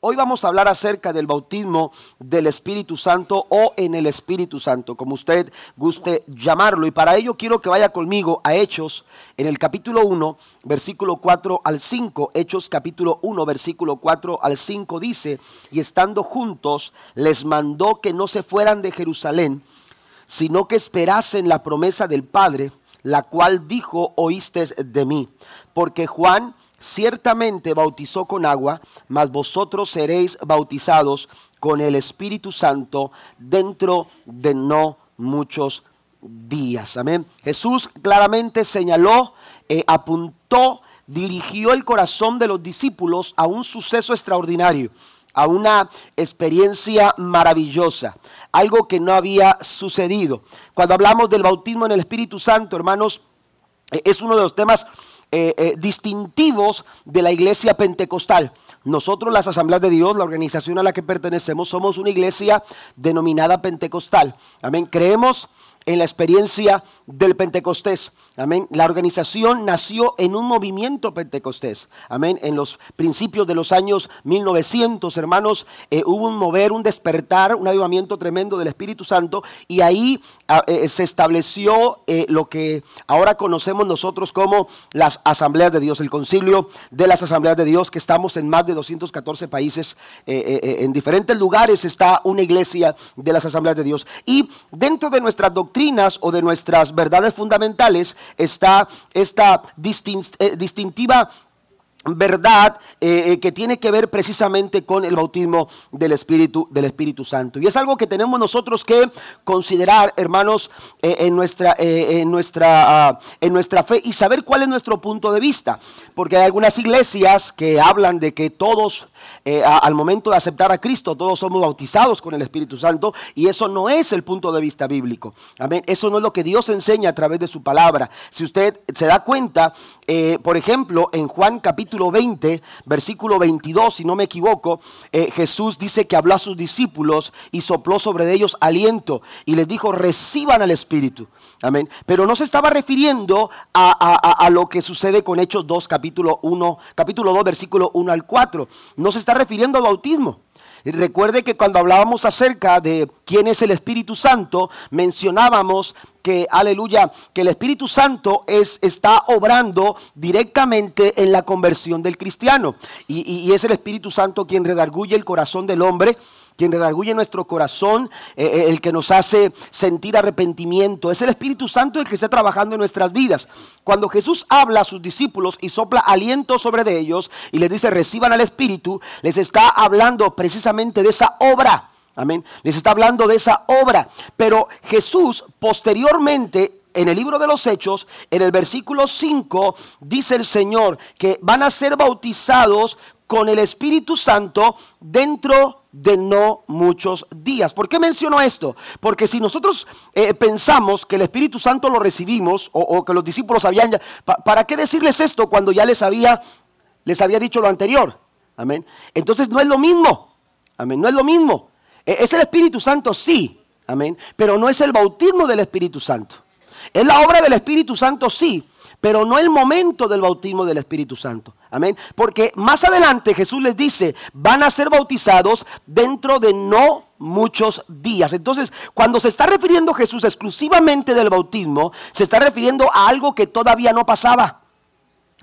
Hoy vamos a hablar acerca del bautismo del Espíritu Santo o en el Espíritu Santo, como usted guste llamarlo. Y para ello quiero que vaya conmigo a Hechos en el capítulo 1, versículo 4 al 5. Hechos capítulo 1, versículo 4 al 5 dice, y estando juntos les mandó que no se fueran de Jerusalén, sino que esperasen la promesa del Padre, la cual dijo, oíste de mí, porque Juan ciertamente bautizó con agua, mas vosotros seréis bautizados con el Espíritu Santo dentro de no muchos días. Amén. Jesús claramente señaló, eh, apuntó, dirigió el corazón de los discípulos a un suceso extraordinario a una experiencia maravillosa, algo que no había sucedido. Cuando hablamos del bautismo en el Espíritu Santo, hermanos, eh, es uno de los temas eh, eh, distintivos de la iglesia pentecostal. Nosotros, las Asambleas de Dios, la organización a la que pertenecemos, somos una iglesia denominada pentecostal. Amén. Creemos en la experiencia del Pentecostés. Amén. La organización nació en un movimiento pentecostés. Amén. En los principios de los años 1900, hermanos, eh, hubo un mover, un despertar, un avivamiento tremendo del Espíritu Santo y ahí ah, eh, se estableció eh, lo que ahora conocemos nosotros como las asambleas de Dios, el concilio de las asambleas de Dios, que estamos en más de 214 países, en diferentes lugares está una iglesia de las asambleas de Dios. Y dentro de nuestras doctrinas o de nuestras verdades fundamentales, está esta eh, distintiva verdad eh, eh, que tiene que ver precisamente con el bautismo del Espíritu, del Espíritu Santo. Y es algo que tenemos nosotros que considerar, hermanos, eh, en, nuestra, en, nuestra, ah, en nuestra fe y saber cuál es nuestro punto de vista. Porque hay algunas iglesias que hablan de que todos, al momento de aceptar a Cristo, todos somos bautizados con el Espíritu Santo y eso no es el punto de vista bíblico. Amén. Eso no es lo que Dios enseña a través de su palabra. Si usted se da cuenta, por ejemplo, en Juan capítulo capítulo 20, versículo 22, si no me equivoco, eh, Jesús dice que habló a sus discípulos y sopló sobre ellos aliento y les dijo, reciban al Espíritu. Amén. Pero no se estaba refiriendo a, lo que sucede con Hechos 2, capítulo 1, capítulo 2, versículo 1 al 4. No se está refiriendo al bautismo. Recuerde que cuando hablábamos acerca de quién es el Espíritu Santo, mencionábamos que, aleluya, que el Espíritu Santo es, está obrando directamente en la conversión del cristiano. Y, y es el Espíritu Santo quien redarguye el corazón del hombre quien redarguye nuestro corazón, eh, eh, el que nos hace sentir arrepentimiento. Es el Espíritu Santo el que está trabajando en nuestras vidas. Cuando Jesús habla a sus discípulos y sopla aliento sobre de ellos y les dice reciban al Espíritu, les está hablando precisamente de esa obra. Amén. Les está hablando de esa obra. Pero Jesús posteriormente en el libro de los Hechos, en el versículo 5, dice el Señor que van a ser bautizados con el Espíritu Santo dentro de no muchos días. ¿Por qué menciono esto? Porque si nosotros eh, pensamos que el Espíritu Santo lo recibimos o, que los discípulos habían, ¿para qué decirles esto cuando ya les había, les había dicho lo anterior? Amén. Entonces no es lo mismo. Amén. No es lo mismo. E, es el Espíritu Santo, sí. Amén. Pero no es el bautismo del Espíritu Santo. Es la obra del Espíritu Santo, sí pero no el momento del bautismo del Espíritu Santo. Amén. Porque más adelante Jesús les dice, van a ser bautizados dentro de no muchos días. Entonces, cuando se está refiriendo Jesús exclusivamente del bautismo, se está refiriendo a algo que todavía no pasaba.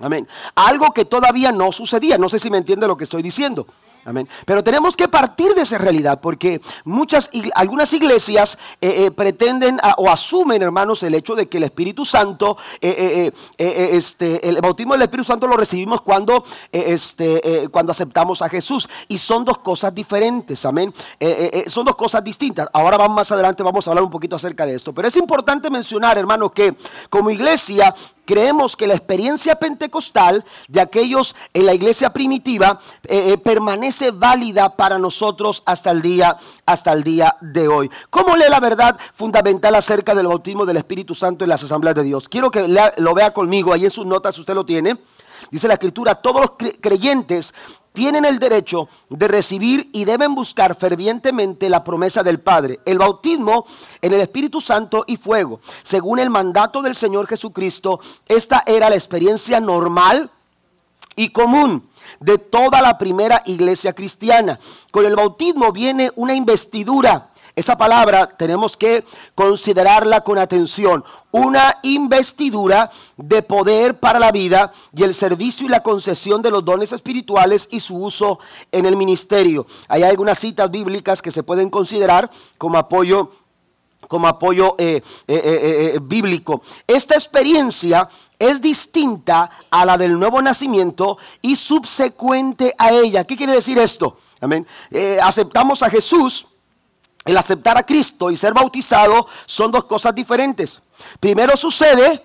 Amén. Algo que todavía no sucedía. No sé si me entiende lo que estoy diciendo. Amén. Pero tenemos que partir de esa realidad porque muchas, algunas iglesias eh, eh, pretenden o asumen, hermanos, el hecho de que el Espíritu Santo, eh, este, el bautismo del Espíritu Santo lo recibimos cuando, este, cuando aceptamos a Jesús. Y son dos cosas diferentes, amén. son dos cosas distintas. Ahora vamos más adelante, vamos a hablar un poquito acerca de esto. Pero es importante mencionar, hermanos, que como iglesia creemos que la experiencia pentecostal de aquellos en la iglesia primitiva permanece válida para nosotros hasta el día, hasta el día de hoy. ¿Cómo lee la verdad fundamental acerca del bautismo del Espíritu Santo en las asambleas de Dios? Quiero que lo vea conmigo, ahí en sus notas usted lo tiene. Dice la escritura, todos los creyentes tienen el derecho de recibir y deben buscar fervientemente la promesa del Padre, el bautismo en el Espíritu Santo y fuego. Según el mandato del Señor Jesucristo, esta era la experiencia normal y común de toda la primera iglesia cristiana. Con el bautismo viene una investidura. Esa palabra tenemos que considerarla con atención. Una investidura de poder para la vida y el servicio y la concesión de los dones espirituales y su uso en el ministerio. Hay algunas citas bíblicas que se pueden considerar como apoyo como apoyo eh, eh, eh, bíblico. Esta experiencia es distinta a la del nuevo nacimiento y subsecuente a ella. ¿Qué quiere decir esto? Amén. aceptamos a Jesús. El aceptar a Cristo y ser bautizado son dos cosas diferentes. Primero sucede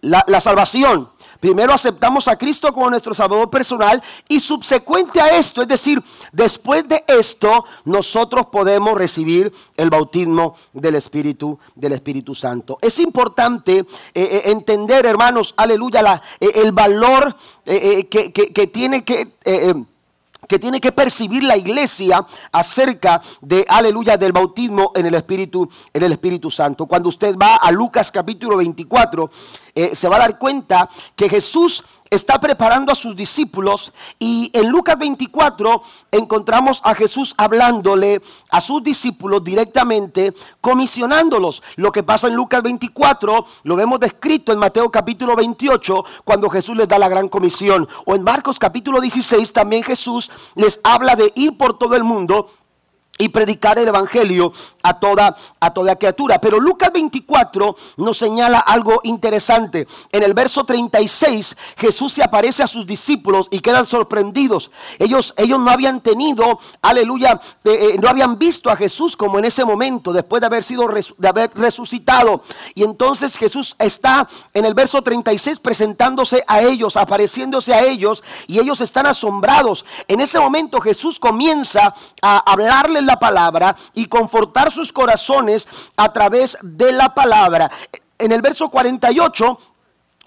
la, salvación. Primero aceptamos a Cristo como nuestro Salvador personal y subsecuente a esto, es decir, después de esto, nosotros podemos recibir el bautismo del Espíritu, del Espíritu Santo. Es importante eh, eh, entender, hermanos, aleluya, eh, el valor que, tiene que que tiene que percibir la iglesia acerca de, aleluya, del bautismo en el Espíritu, en el Espíritu Santo. Cuando usted va a Lucas capítulo 24, eh, se va a dar cuenta que Jesús está preparando a sus discípulos y en Lucas 24 encontramos a Jesús hablándole a sus discípulos directamente, comisionándolos. Lo que pasa en Lucas 24 lo vemos descrito en Mateo capítulo 28 cuando Jesús les da la gran comisión. O en Marcos capítulo 16 también Jesús les habla de ir por todo el mundo y predicar el evangelio a toda a toda criatura. Pero Lucas 24 nos señala algo interesante. En el verso 36 Jesús se aparece a sus discípulos y quedan sorprendidos. Ellos ellos no habían tenido, aleluya, eh, eh, no habían visto a Jesús como en ese momento después de haber sido de haber resucitado. Y entonces Jesús está en el verso 36 presentándose a ellos, apareciéndose a ellos y ellos están asombrados. En ese momento Jesús comienza a hablarles la palabra y confortar sus corazones a través de la palabra. En el verso 48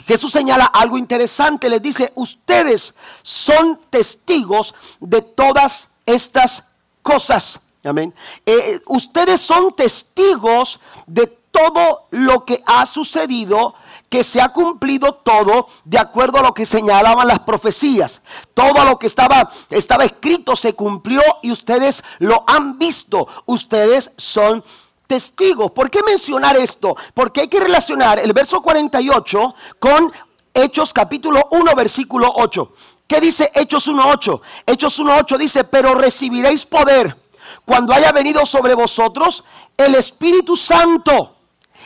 Jesús señala algo interesante, les dice, ustedes son testigos de todas estas cosas. Amén. Eh, ustedes son testigos de todo lo que ha sucedido que se ha cumplido todo de acuerdo a lo que señalaban las profecías. Todo lo que estaba, estaba escrito se cumplió y ustedes lo han visto. Ustedes son testigos. ¿Por qué mencionar esto? Porque hay que relacionar el verso 48 con Hechos capítulo 1 versículo 8. ¿Qué dice Hechos 1.8? Hechos 1.8 dice, pero recibiréis poder cuando haya venido sobre vosotros el Espíritu Santo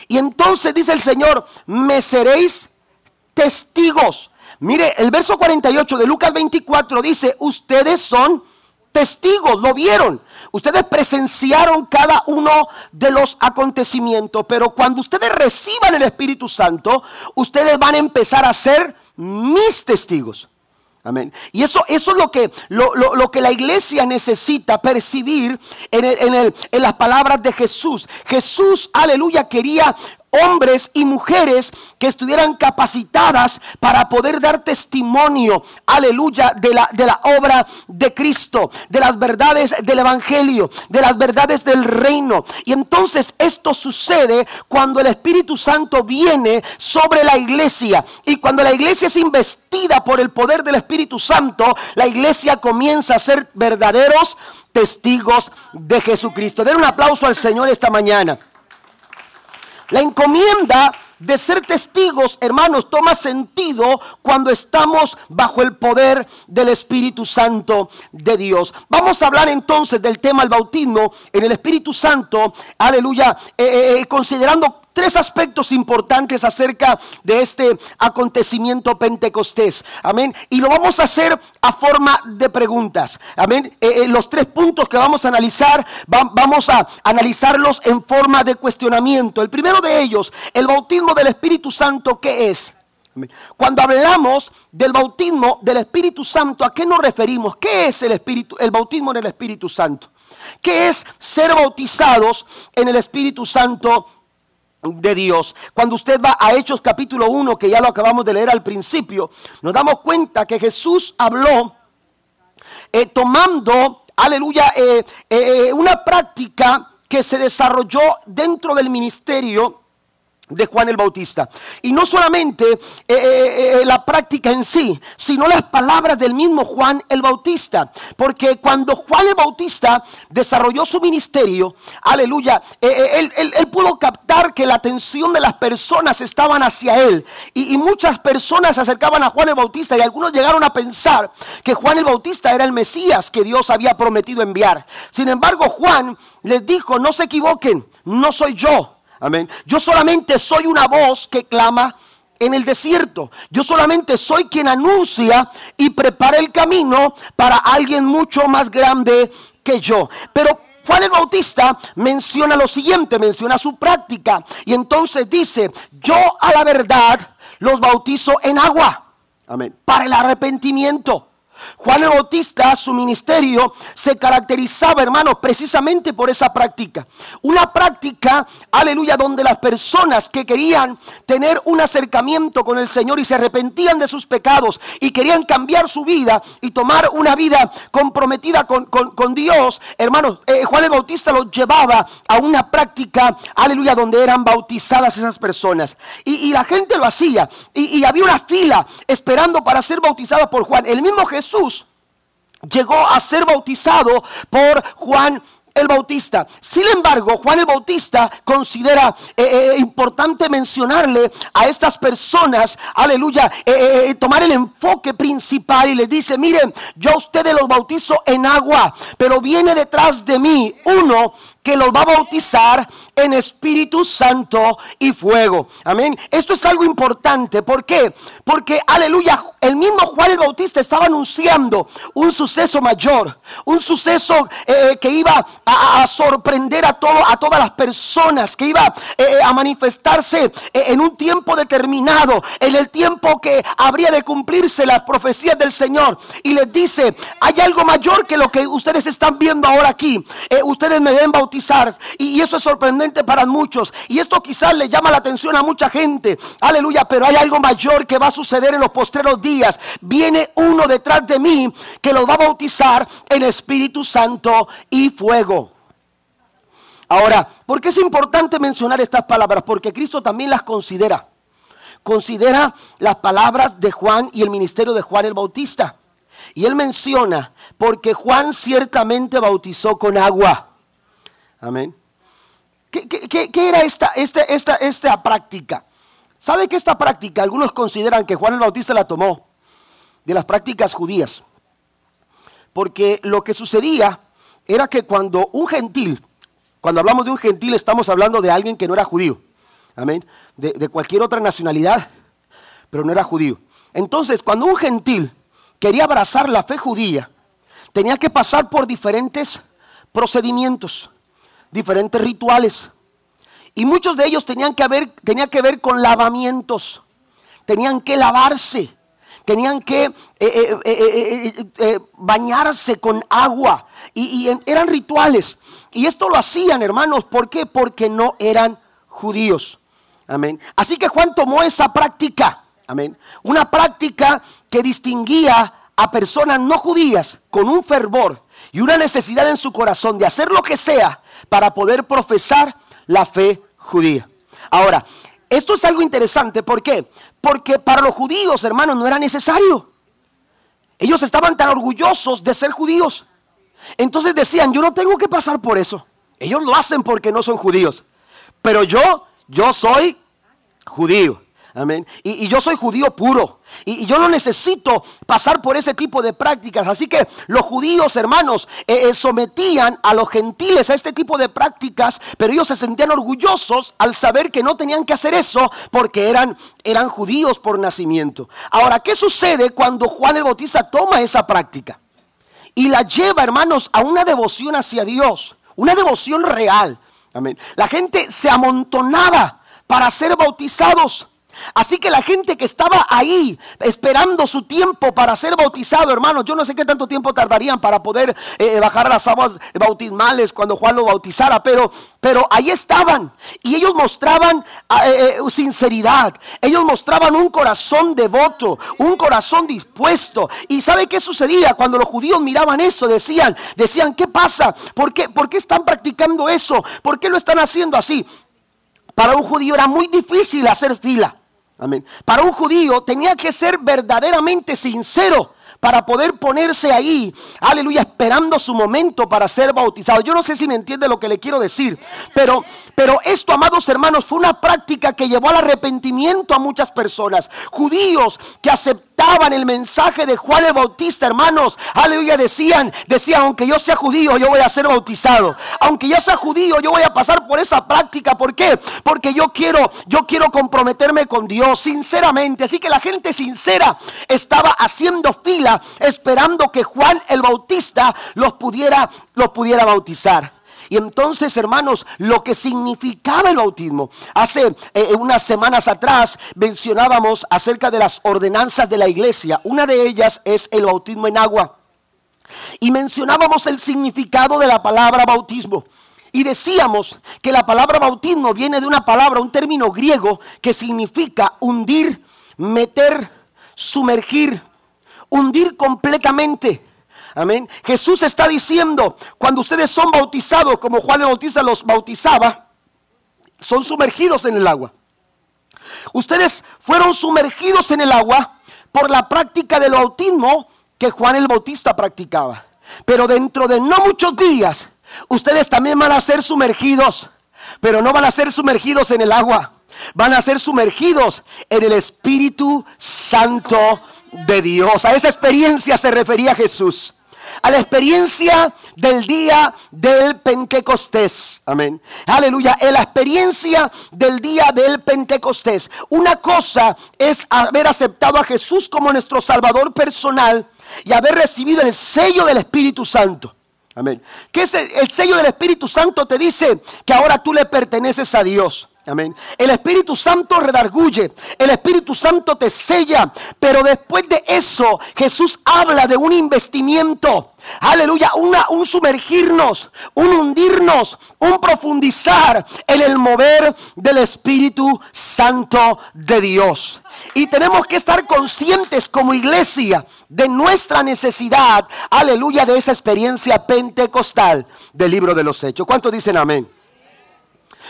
y entonces dice el Señor, me seréis testigos. Mire, el verso 48 de Lucas 24 dice, ustedes son testigos, lo vieron. Ustedes presenciaron cada uno de los acontecimientos, pero cuando ustedes reciban el Espíritu Santo, ustedes van a empezar a ser mis testigos. Y eso, eso es lo que, lo, que la iglesia necesita percibir en, en, en las palabras de Jesús. Jesús, aleluya, quería hombres y mujeres que estuvieran capacitadas para poder dar testimonio, aleluya, de la, de la obra de Cristo, de las verdades del Evangelio, de las verdades del reino. Y entonces esto sucede cuando el Espíritu Santo viene sobre la iglesia. Y cuando la iglesia es investida por el poder del Espíritu Santo, la iglesia comienza a ser verdaderos testigos de Jesucristo. Den un aplauso al Señor esta mañana. La encomienda de ser testigos, hermanos, toma sentido cuando estamos bajo el poder del Espíritu Santo de Dios. Vamos a hablar entonces del tema del bautismo en el Espíritu Santo, aleluya, eh, eh, eh, considerando tres aspectos importantes acerca de este acontecimiento pentecostés. Amén. Y lo vamos a hacer a forma de preguntas. Amén. Eh, eh, los tres puntos que vamos a analizar, vamos a analizarlos en forma de cuestionamiento. El primero de ellos, el bautismo del Espíritu Santo, ¿qué es? Cuando hablamos del bautismo del Espíritu Santo, ¿a qué nos referimos? ¿Qué es el Espíritu, el bautismo en el Espíritu Santo? ¿Qué es ser bautizados en el Espíritu Santo de Dios. Cuando usted va a Hechos capítulo 1, que ya lo acabamos de leer al principio, nos damos cuenta que Jesús habló eh, tomando, aleluya, eh, eh, una práctica que se desarrolló dentro del ministerio de Juan el Bautista. Y no solamente eh, eh, eh, la práctica en sí, sino las palabras del mismo Juan el Bautista. Porque cuando Juan el Bautista desarrolló su ministerio, aleluya, él, pudo captar que la atención de las personas estaban hacia él. Y muchas personas se acercaban a Juan el Bautista y algunos llegaron a pensar que Juan el Bautista era el Mesías que Dios había prometido enviar. Sin embargo, Juan les dijo, no se equivoquen, no soy yo Amén. Yo solamente soy una voz que clama en el desierto. Yo solamente soy quien anuncia y prepara el camino para alguien mucho más grande que yo. Pero Juan el Bautista menciona lo siguiente, menciona su práctica. Y entonces dice, yo a la verdad los bautizo en agua. Amén. Para el arrepentimiento. Juan el Bautista, su ministerio se caracterizaba, hermanos, precisamente por esa práctica. Una práctica, aleluya, donde las personas que querían tener un acercamiento con el Señor y se arrepentían de sus pecados y querían cambiar su vida y tomar una vida comprometida con, Dios, hermanos, eh, Juan el Bautista los llevaba a una práctica, aleluya, donde eran bautizadas esas personas. Y, la gente lo hacía. Y, y había una fila esperando para ser bautizada por Juan. El mismo Jesús Jesús llegó a ser bautizado por Juan el Bautista. Sin embargo, Juan el Bautista considera eh, eh, importante mencionarle a estas personas, aleluya, eh, tomar el enfoque principal y le dice, miren, yo a ustedes los bautizo en agua, pero viene detrás de mí uno que los va a bautizar en Espíritu Santo y fuego. Amén. Esto es algo importante. ¿Por qué? Porque, aleluya, el mismo Juan el Bautista estaba anunciando un suceso mayor, un suceso eh, que iba a, sorprender a, todo, a todas las personas, que iba eh, a manifestarse eh, en un tiempo determinado, en el tiempo que habría de cumplirse las profecías del Señor. Y les dice, hay algo mayor que lo que ustedes están viendo ahora aquí. ustedes me deben bautizar y eso es sorprendente para muchos. Y esto quizás le llama la atención a mucha gente. Aleluya, pero hay algo mayor que va a suceder en los postreros días. Viene uno detrás de mí que los va a bautizar en Espíritu Santo y fuego. Ahora, ¿por qué es importante mencionar estas palabras? Porque Cristo también las considera. Considera las palabras de Juan y el ministerio de Juan el Bautista. Y él menciona, porque Juan ciertamente bautizó con agua. Amén. ¿Qué, era esta, esta, esta, esta práctica? ¿Sabe que esta práctica algunos consideran que Juan el Bautista la tomó de las prácticas judías? Porque lo que sucedía era que cuando un gentil, cuando hablamos de un gentil estamos hablando de alguien que no era judío, amén, de, de cualquier otra nacionalidad, pero no era judío. Entonces, cuando un gentil quería abrazar la fe judía, tenía que pasar por diferentes procedimientos diferentes rituales. Y muchos de ellos tenían que, ver, que ver con lavamientos. Tenían que lavarse. Tenían que eh, eh, eh, bañarse con agua. Y, eran rituales. Y esto lo hacían, hermanos. ¿Por qué? Porque no eran judíos. Amén. Así que Juan tomó esa práctica. Amén. Una práctica que distinguía a personas no judías con un fervor y una necesidad en su corazón de hacer lo que sea para poder profesar la fe judía. Ahora, esto es algo interesante, ¿por qué? Porque para los judíos, hermanos, no era necesario. Ellos estaban tan orgullosos de ser judíos. Entonces decían, yo no tengo que pasar por eso. Ellos lo hacen porque no son judíos. Pero yo, yo soy judío. Amén. Y, yo soy judío puro. Y, yo no necesito pasar por ese tipo de prácticas. Así que los judíos, hermanos, eh, eh, sometían a los gentiles a este tipo de prácticas, pero ellos se sentían orgullosos al saber que no tenían que hacer eso porque eran, eran judíos por nacimiento. Ahora, ¿qué sucede cuando Juan el Bautista toma esa práctica? Y la lleva, hermanos, a una devoción hacia Dios, una devoción real. Amén. La gente se amontonaba para ser bautizados. Así que la gente que estaba ahí esperando su tiempo para ser bautizado, hermanos, yo no sé qué tanto tiempo tardarían para poder eh, bajar las aguas bautismales cuando Juan lo bautizara, pero, pero ahí estaban y ellos mostraban ah, eh, eh, sinceridad, ellos mostraban un corazón devoto, un corazón dispuesto. ¿Y sabe qué sucedía cuando los judíos miraban eso? Decían, decían, ¿qué pasa? ¿Por qué, ¿Por qué están practicando eso? ¿Por qué lo están haciendo así? Para un judío era muy difícil hacer fila. Amén. Para un judío tenía que ser verdaderamente sincero para poder ponerse ahí, aleluya, esperando su momento para ser bautizado. Yo no sé si me entiende lo que le quiero decir, pero, pero esto, amados hermanos, fue una práctica que llevó al arrepentimiento a muchas personas. Judíos que aceptaban el mensaje de Juan el Bautista, hermanos, aleluya, decían, decían, aunque yo sea judío, yo voy a ser bautizado. Aunque yo sea judío, yo voy a pasar por esa práctica. ¿Por qué? Porque yo quiero, yo quiero comprometerme con Dios, sinceramente. Así que la gente sincera estaba haciendo fila esperando que Juan el Bautista los pudiera, los pudiera bautizar. Y entonces, hermanos, lo que significaba el bautismo. Hace eh, unas semanas atrás mencionábamos acerca de las ordenanzas de la iglesia. Una de ellas es el bautismo en agua. Y mencionábamos el significado de la palabra bautismo. Y decíamos que la palabra bautismo viene de una palabra, un término griego que significa hundir, meter, sumergir, hundir completamente. Amén. Jesús está diciendo, cuando ustedes son bautizados, como Juan el Bautista los bautizaba, son sumergidos en el agua. Ustedes fueron sumergidos en el agua por la práctica del bautismo que Juan el Bautista practicaba. Pero dentro de no muchos días, ustedes también van a ser sumergidos, pero no van a ser sumergidos en el agua, van a ser sumergidos en el Espíritu Santo de Dios. A esa experiencia se refería Jesús. A la experiencia del día del Pentecostés. Amén. Aleluya. En la experiencia del día del Pentecostés. Una cosa es haber aceptado a Jesús como nuestro Salvador personal y haber recibido el sello del Espíritu Santo. Amén. Que es el sello del Espíritu Santo te dice que ahora tú le perteneces a Dios. Amén. El Espíritu Santo redarguye, el Espíritu Santo te sella, pero después de eso Jesús habla de un investimiento. Aleluya, un sumergirnos, un hundirnos, un profundizar en el mover del Espíritu Santo de Dios. Y tenemos que estar conscientes como iglesia de nuestra necesidad, aleluya, de esa experiencia pentecostal del libro de los hechos. ¿Cuántos dicen amén?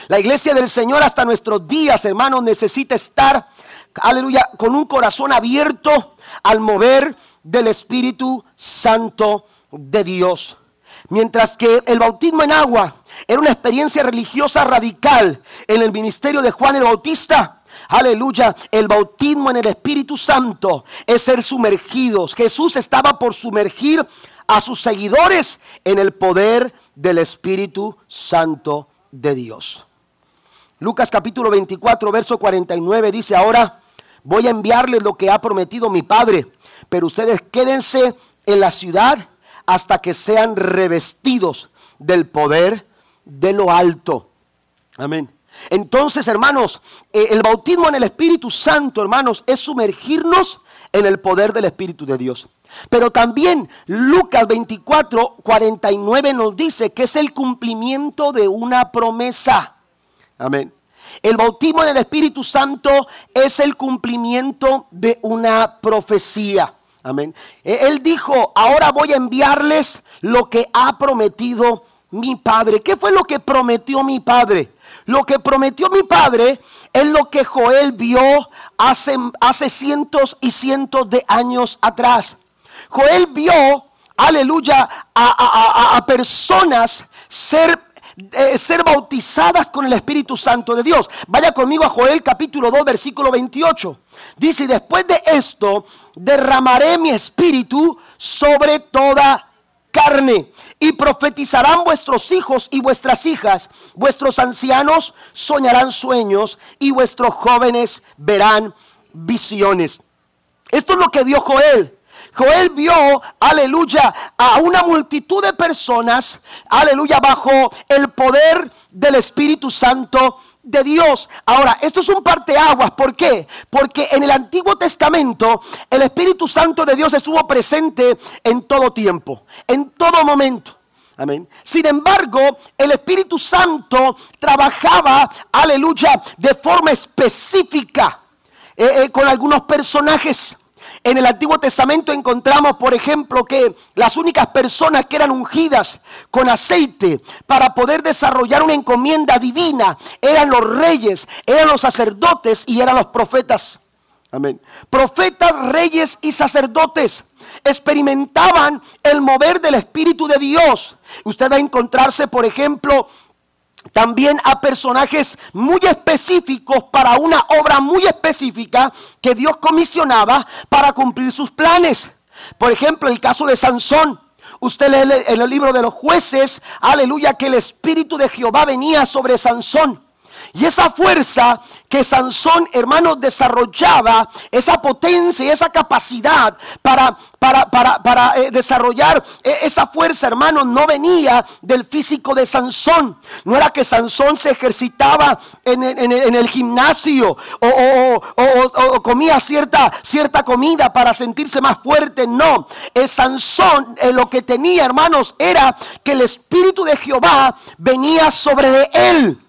La iglesia del Señor hasta nuestros días, hermanos, necesita estar, aleluya, con un corazón abierto al mover del Espíritu Santo de Dios. Mientras que el bautismo en agua era una experiencia religiosa radical en el ministerio de Juan el Bautista. Aleluya, el bautismo en el Espíritu Santo es ser sumergidos. Jesús estaba por sumergir a sus seguidores en el poder del Espíritu Santo de Dios. Lucas capítulo 24, verso 49 dice, ahora voy a enviarles lo que ha prometido mi Padre, pero ustedes quédense en la ciudad hasta que sean revestidos del poder de lo alto. Amén. Entonces, hermanos, eh, el bautismo en el Espíritu Santo, hermanos, es sumergirnos en el poder del Espíritu de Dios. Pero también Lucas 24, 49 nos dice que es el cumplimiento de una promesa. Amén. El bautismo en el Espíritu Santo es el cumplimiento de una profecía. Amén. E, él dijo, ahora voy a enviarles lo que ha prometido mi Padre. ¿Qué fue lo que prometió mi Padre? Lo que prometió mi Padre es lo que Joel vio hace, hace cientos y cientos de años atrás. Joel vio, aleluya, a, a personas ser eh, ser bautizadas con el Espíritu Santo de Dios. Vaya conmigo a Joel capítulo 2, versículo 28. Dice, después de esto derramaré mi espíritu sobre toda carne y profetizarán vuestros hijos y vuestras hijas, vuestros ancianos soñarán sueños y vuestros jóvenes verán visiones. Esto es lo que vio Joel. Joel vio, aleluya, a una multitud de personas, aleluya, bajo el poder del Espíritu Santo de Dios. Ahora, esto es un parteaguas. ¿Por qué? Porque en el Antiguo Testamento el Espíritu Santo de Dios estuvo presente en todo tiempo, en todo momento. Amén. Sin embargo, el Espíritu Santo trabajaba, aleluya, de forma específica eh, eh, con algunos personajes. En el Antiguo Testamento encontramos, por ejemplo, que las únicas personas que eran ungidas con aceite para poder desarrollar una encomienda divina eran los reyes, eran los sacerdotes y eran los profetas. Amén. Profetas, reyes y sacerdotes experimentaban el mover del Espíritu de Dios. Usted va a encontrarse, por ejemplo, también a personajes muy específicos para una obra muy específica que Dios comisionaba para cumplir sus planes. Por ejemplo, el caso de Sansón. Usted lee en el libro de los jueces, aleluya, que el Espíritu de Jehová venía sobre Sansón. Y esa fuerza que Sansón, hermano, desarrollaba, esa potencia y esa capacidad para, para, para, para eh, desarrollar eh, esa fuerza, hermano, no venía del físico de Sansón. No era que Sansón se ejercitaba en, el gimnasio o, comía cierta, cierta comida para sentirse más fuerte. No, es Sansón eh, lo que tenía, hermanos, era que el Espíritu de Jehová venía sobre de él.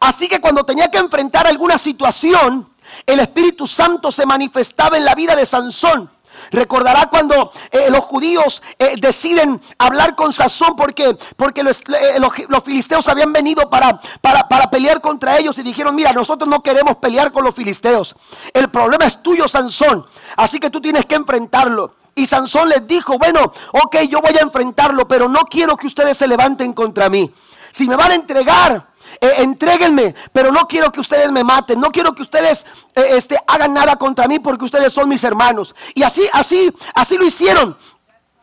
Así que cuando tenía que enfrentar alguna situación, el Espíritu Santo se manifestaba en la vida de Sansón. Recordará cuando eh, los judíos eh, deciden hablar con Sansón porque, porque eh, los, filisteos habían venido para, para, para, pelear contra ellos y dijeron, mira, nosotros no queremos pelear con los filisteos. El problema es tuyo, Sansón. Así que tú tienes que enfrentarlo. Y Sansón les dijo, bueno, ok, yo voy a enfrentarlo, pero no quiero que ustedes se levanten contra mí. Si me van a entregar, eh, entréguenme, pero no quiero que ustedes me maten, no quiero que ustedes eh, este, hagan nada contra mí porque ustedes son mis hermanos. Y así, así, así lo hicieron.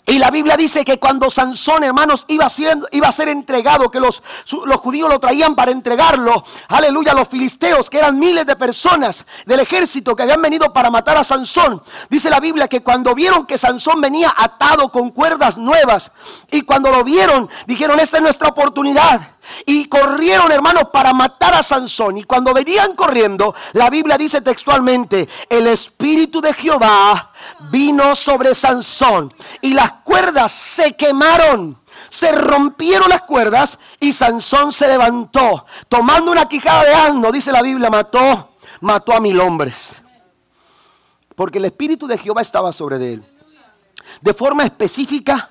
Y la Biblia dice que cuando Sansón, hermanos, iba, a ser entregado, que los, los judíos lo traían para entregarlo, aleluya, los filisteos, que eran miles de personas del ejército que habían venido para matar a Sansón. Dice la Biblia que cuando vieron que Sansón venía atado con cuerdas nuevas, y cuando lo vieron, dijeron, esta es nuestra oportunidad. Y corrieron, hermanos, para matar a Sansón. Y cuando venían corriendo, la Biblia dice textualmente, el Espíritu de Jehová vino sobre Sansón y las cuerdas se quemaron. Se rompieron las cuerdas y Sansón se levantó. Tomando una quijada de asno, dice la Biblia, mató, mató a mil hombres. Porque el Espíritu de Jehová estaba sobre él. De forma específica,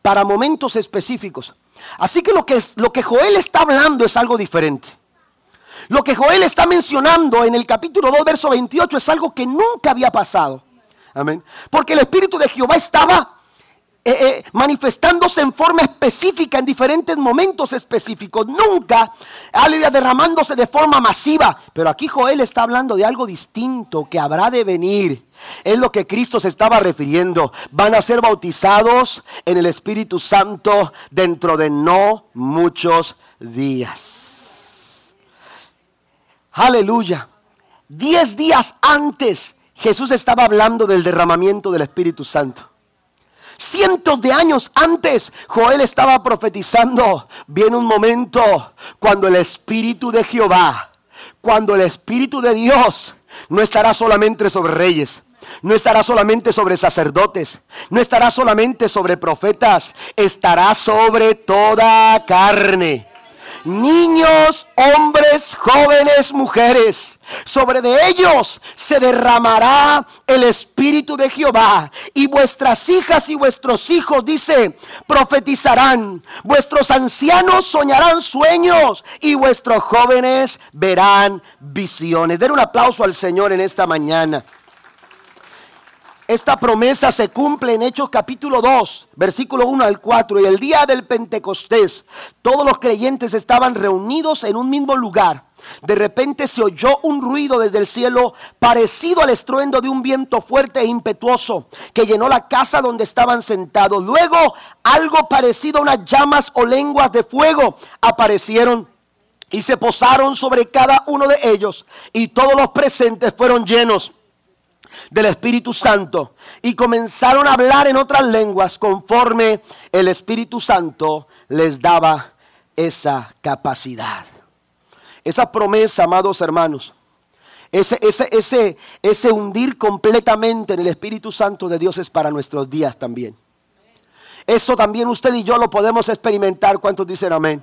para momentos específicos. Así que lo que, lo que Joel está hablando es algo diferente. Lo que Joel está mencionando en el capítulo 2, verso 28 es algo que nunca había pasado. Amén. Porque el Espíritu de Jehová estaba eh, eh, manifestándose en forma específica en diferentes momentos específicos, nunca, aleluya, derramándose de forma masiva. Pero aquí Joel está hablando de algo distinto que habrá de venir. Es lo que Cristo se estaba refiriendo. Van a ser bautizados en el Espíritu Santo dentro de no muchos días. Aleluya. Diez días antes Jesús estaba hablando del derramamiento del Espíritu Santo. Cientos de años antes, Joel estaba profetizando. Viene un momento cuando el Espíritu de Jehová, cuando el Espíritu de Dios no estará solamente sobre reyes, no estará solamente sobre sacerdotes, no estará solamente sobre profetas, estará sobre toda carne niños, hombres, jóvenes, mujeres. Sobre de ellos se derramará el Espíritu de Jehová. Y vuestras hijas y vuestros hijos, dice, profetizarán. Vuestros ancianos soñarán sueños y vuestros jóvenes verán visiones. Den un aplauso al Señor en esta mañana. Esta promesa se cumple en Hechos capítulo 2, versículo 1 al 4. Y el día del Pentecostés, todos los creyentes estaban reunidos en un mismo lugar. De repente se oyó un ruido desde el cielo parecido al estruendo de un viento fuerte e impetuoso que llenó la casa donde estaban sentados. Luego algo parecido a unas llamas o lenguas de fuego aparecieron y se posaron sobre cada uno de ellos y todos los presentes fueron llenos del Espíritu Santo y comenzaron a hablar en otras lenguas conforme el Espíritu Santo les daba esa capacidad. Esa promesa, amados hermanos, ese, ese, ese, ese hundir completamente en el Espíritu Santo de Dios es para nuestros días también. Eso también usted y yo lo podemos experimentar. ¿Cuántos dicen amén?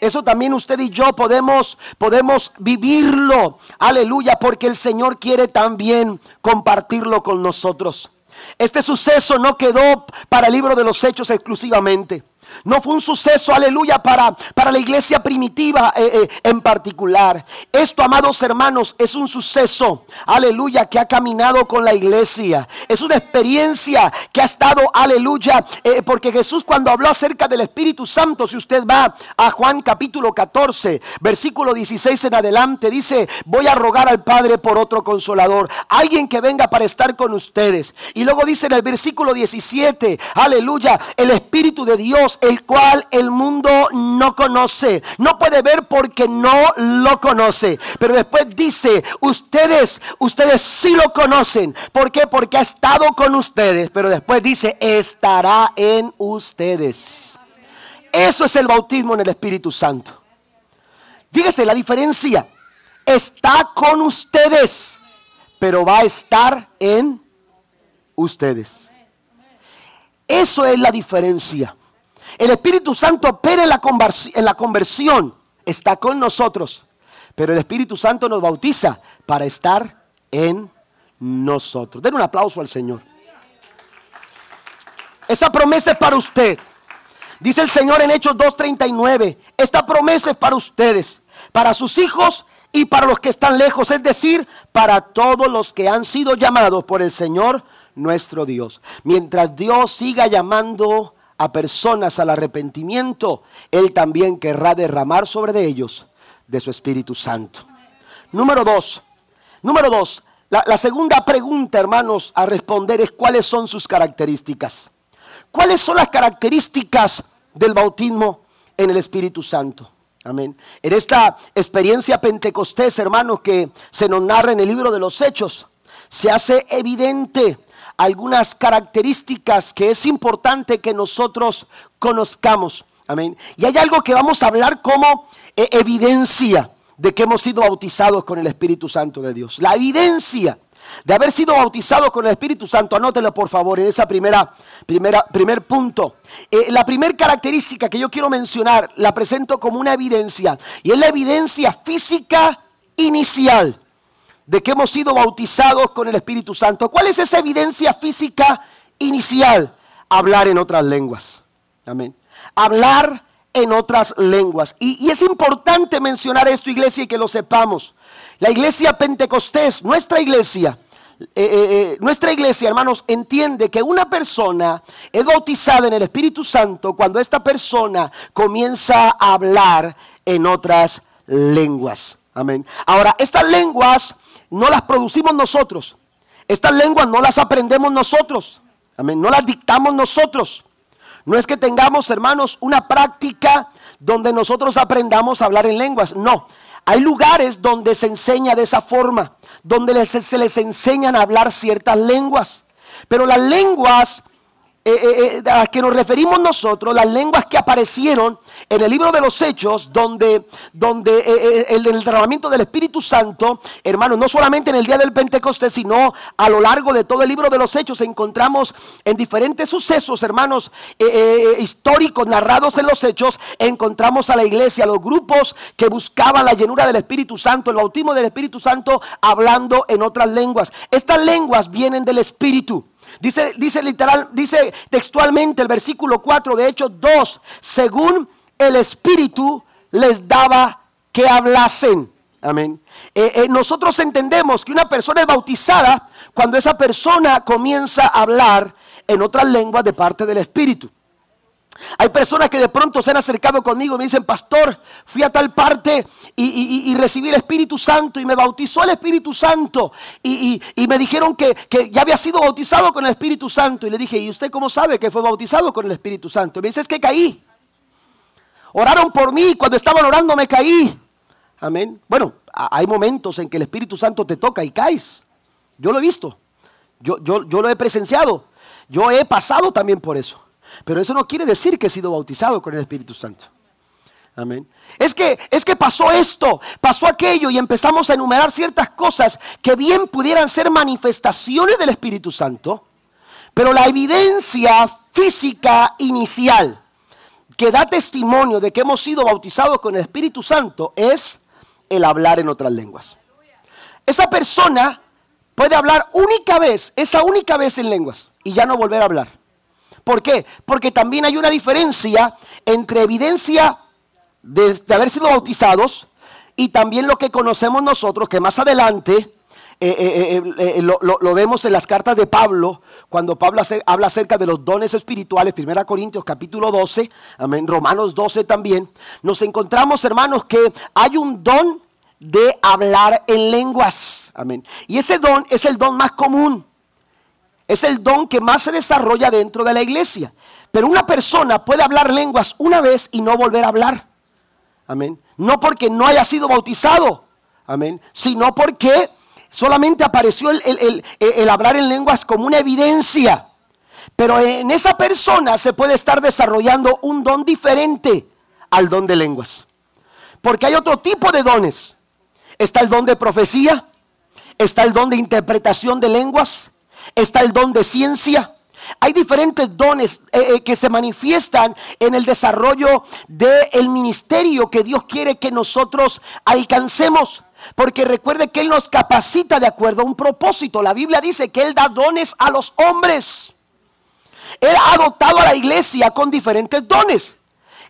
Eso también usted y yo podemos, podemos vivirlo. Aleluya, porque el Señor quiere también compartirlo con nosotros. Este suceso no quedó para el libro de los hechos exclusivamente. No fue un suceso, aleluya, para, para la iglesia primitiva eh, eh, en particular. Esto, amados hermanos, es un suceso, aleluya, que ha caminado con la iglesia. Es una experiencia que ha estado, aleluya, eh, porque Jesús cuando habló acerca del Espíritu Santo, si usted va a Juan capítulo 14, versículo 16 en adelante, dice, voy a rogar al Padre por otro consolador, alguien que venga para estar con ustedes. Y luego dice en el versículo 17, aleluya, el Espíritu de Dios el cual el mundo no conoce. No puede ver porque no lo conoce. Pero después dice, ustedes, ustedes sí lo conocen. ¿Por qué? Porque ha estado con ustedes. Pero después dice, estará en ustedes. Eso es el bautismo en el Espíritu Santo. Fíjese la diferencia. Está con ustedes, pero va a estar en ustedes. Eso es la diferencia. El Espíritu Santo opera en la, conversión, está con nosotros, pero el Espíritu Santo nos bautiza para estar en nosotros. Den un aplauso al Señor. Esa promesa es para usted. Dice el Señor en Hechos 2.39, esta promesa es para ustedes, para sus hijos y para los que están lejos, es decir, para todos los que han sido llamados por el Señor nuestro Dios. Mientras Dios siga llamando a personas al arrepentimiento, Él también querrá derramar sobre de ellos de su Espíritu Santo. Número dos, número dos, la, la segunda pregunta, hermanos, a responder es cuáles son sus características. ¿Cuáles son las características del bautismo en el Espíritu Santo? Amén. En esta experiencia pentecostés, hermanos, que se nos narra en el libro de los Hechos, se hace evidente algunas características que es importante que nosotros conozcamos. Amén. Y hay algo que vamos a hablar como eh, evidencia de que hemos sido bautizados con el Espíritu Santo de Dios. La evidencia de haber sido bautizados con el Espíritu Santo, anótelo por favor en esa primera, primera primer punto. Eh, la primera característica que yo quiero mencionar la presento como una evidencia y es la evidencia física inicial de que hemos sido bautizados con el Espíritu Santo. ¿Cuál es esa evidencia física inicial? Hablar en otras lenguas. Amén. Hablar en otras lenguas. Y, es importante mencionar esto, iglesia, y que lo sepamos. La iglesia pentecostés, nuestra iglesia, eh, eh, eh, nuestra iglesia, hermanos, entiende que una persona es bautizada en el Espíritu Santo cuando esta persona comienza a hablar en otras lenguas. Amén. Ahora, estas lenguas no las producimos nosotros. Estas lenguas no las aprendemos nosotros. Amén. No las dictamos nosotros. No es que tengamos, hermanos, una práctica donde nosotros aprendamos a hablar en lenguas. No. Hay lugares donde se enseña de esa forma, donde se les enseñan a hablar ciertas lenguas. Pero las lenguas eh, eh, eh, a las que nos referimos nosotros, las lenguas que aparecieron en el libro de los Hechos, donde, donde el, entrenamiento del Espíritu Santo, hermanos, no solamente en el día del Pentecostés, sino a lo largo de todo el libro de los Hechos, encontramos en diferentes sucesos, hermanos, históricos narrados en los Hechos, encontramos a la iglesia, a los grupos que buscaban la llenura del Espíritu Santo, el bautismo del Espíritu Santo, hablando en otras lenguas. Estas lenguas vienen del Espíritu. Dice, dice literal, dice textualmente el versículo 4 de Hechos 2, según el Espíritu les daba que hablasen. Amén. Eh, eh, nosotros entendemos que una persona es bautizada cuando esa persona comienza a hablar en otras lenguas de parte del Espíritu. Hay personas que de pronto se han acercado conmigo y me dicen, pastor, fui a tal parte y, recibí el Espíritu Santo y me bautizó el Espíritu Santo. Y, me dijeron que, ya había sido bautizado con el Espíritu Santo. Y le dije, ¿y usted cómo sabe que fue bautizado con el Espíritu Santo? Y me dice, es que caí. Oraron por mí, cuando estaban orando me caí. Amén. Bueno, hay momentos en que el Espíritu Santo te toca y caes. Yo lo he visto. Yo, yo, yo lo he presenciado. Yo he pasado también por eso. Pero eso no quiere decir que he sido bautizado con el Espíritu Santo. Amén. Es que, es que pasó esto, pasó aquello y empezamos a enumerar ciertas cosas que bien pudieran ser manifestaciones del Espíritu Santo, pero la evidencia física inicial que da testimonio de que hemos sido bautizados con el Espíritu Santo es el hablar en otras lenguas. Esa persona puede hablar única vez, esa única vez en lenguas y ya no volver a hablar. ¿Por qué? Porque también hay una diferencia entre evidencia de, haber sido bautizados y también lo que conocemos nosotros, que más adelante eh, eh, eh, lo, vemos en las cartas de Pablo, cuando Pablo habla acerca de los dones espirituales, 1 Corintios capítulo 12, amén, Romanos 12 también, nos encontramos, hermanos, que hay un don de hablar en lenguas, amén. Y ese don es el don más común, es el don que más se desarrolla dentro de la iglesia. Pero una persona puede hablar lenguas una vez y no volver a hablar. Amén. No porque no haya sido bautizado. Amén. Sino porque solamente apareció el, el, hablar en lenguas como una evidencia. Pero en esa persona se puede estar desarrollando un don diferente al don de lenguas. Porque hay otro tipo de dones. Está el don de profecía, está el don de interpretación de lenguas, está el don de ciencia. Hay diferentes dones eh, eh, que se manifiestan en el desarrollo del ministerio que Dios quiere que nosotros alcancemos. Porque recuerde que Él nos capacita de acuerdo a un propósito. La Biblia dice que Él da dones a los hombres. Él ha dotado a la iglesia con diferentes dones.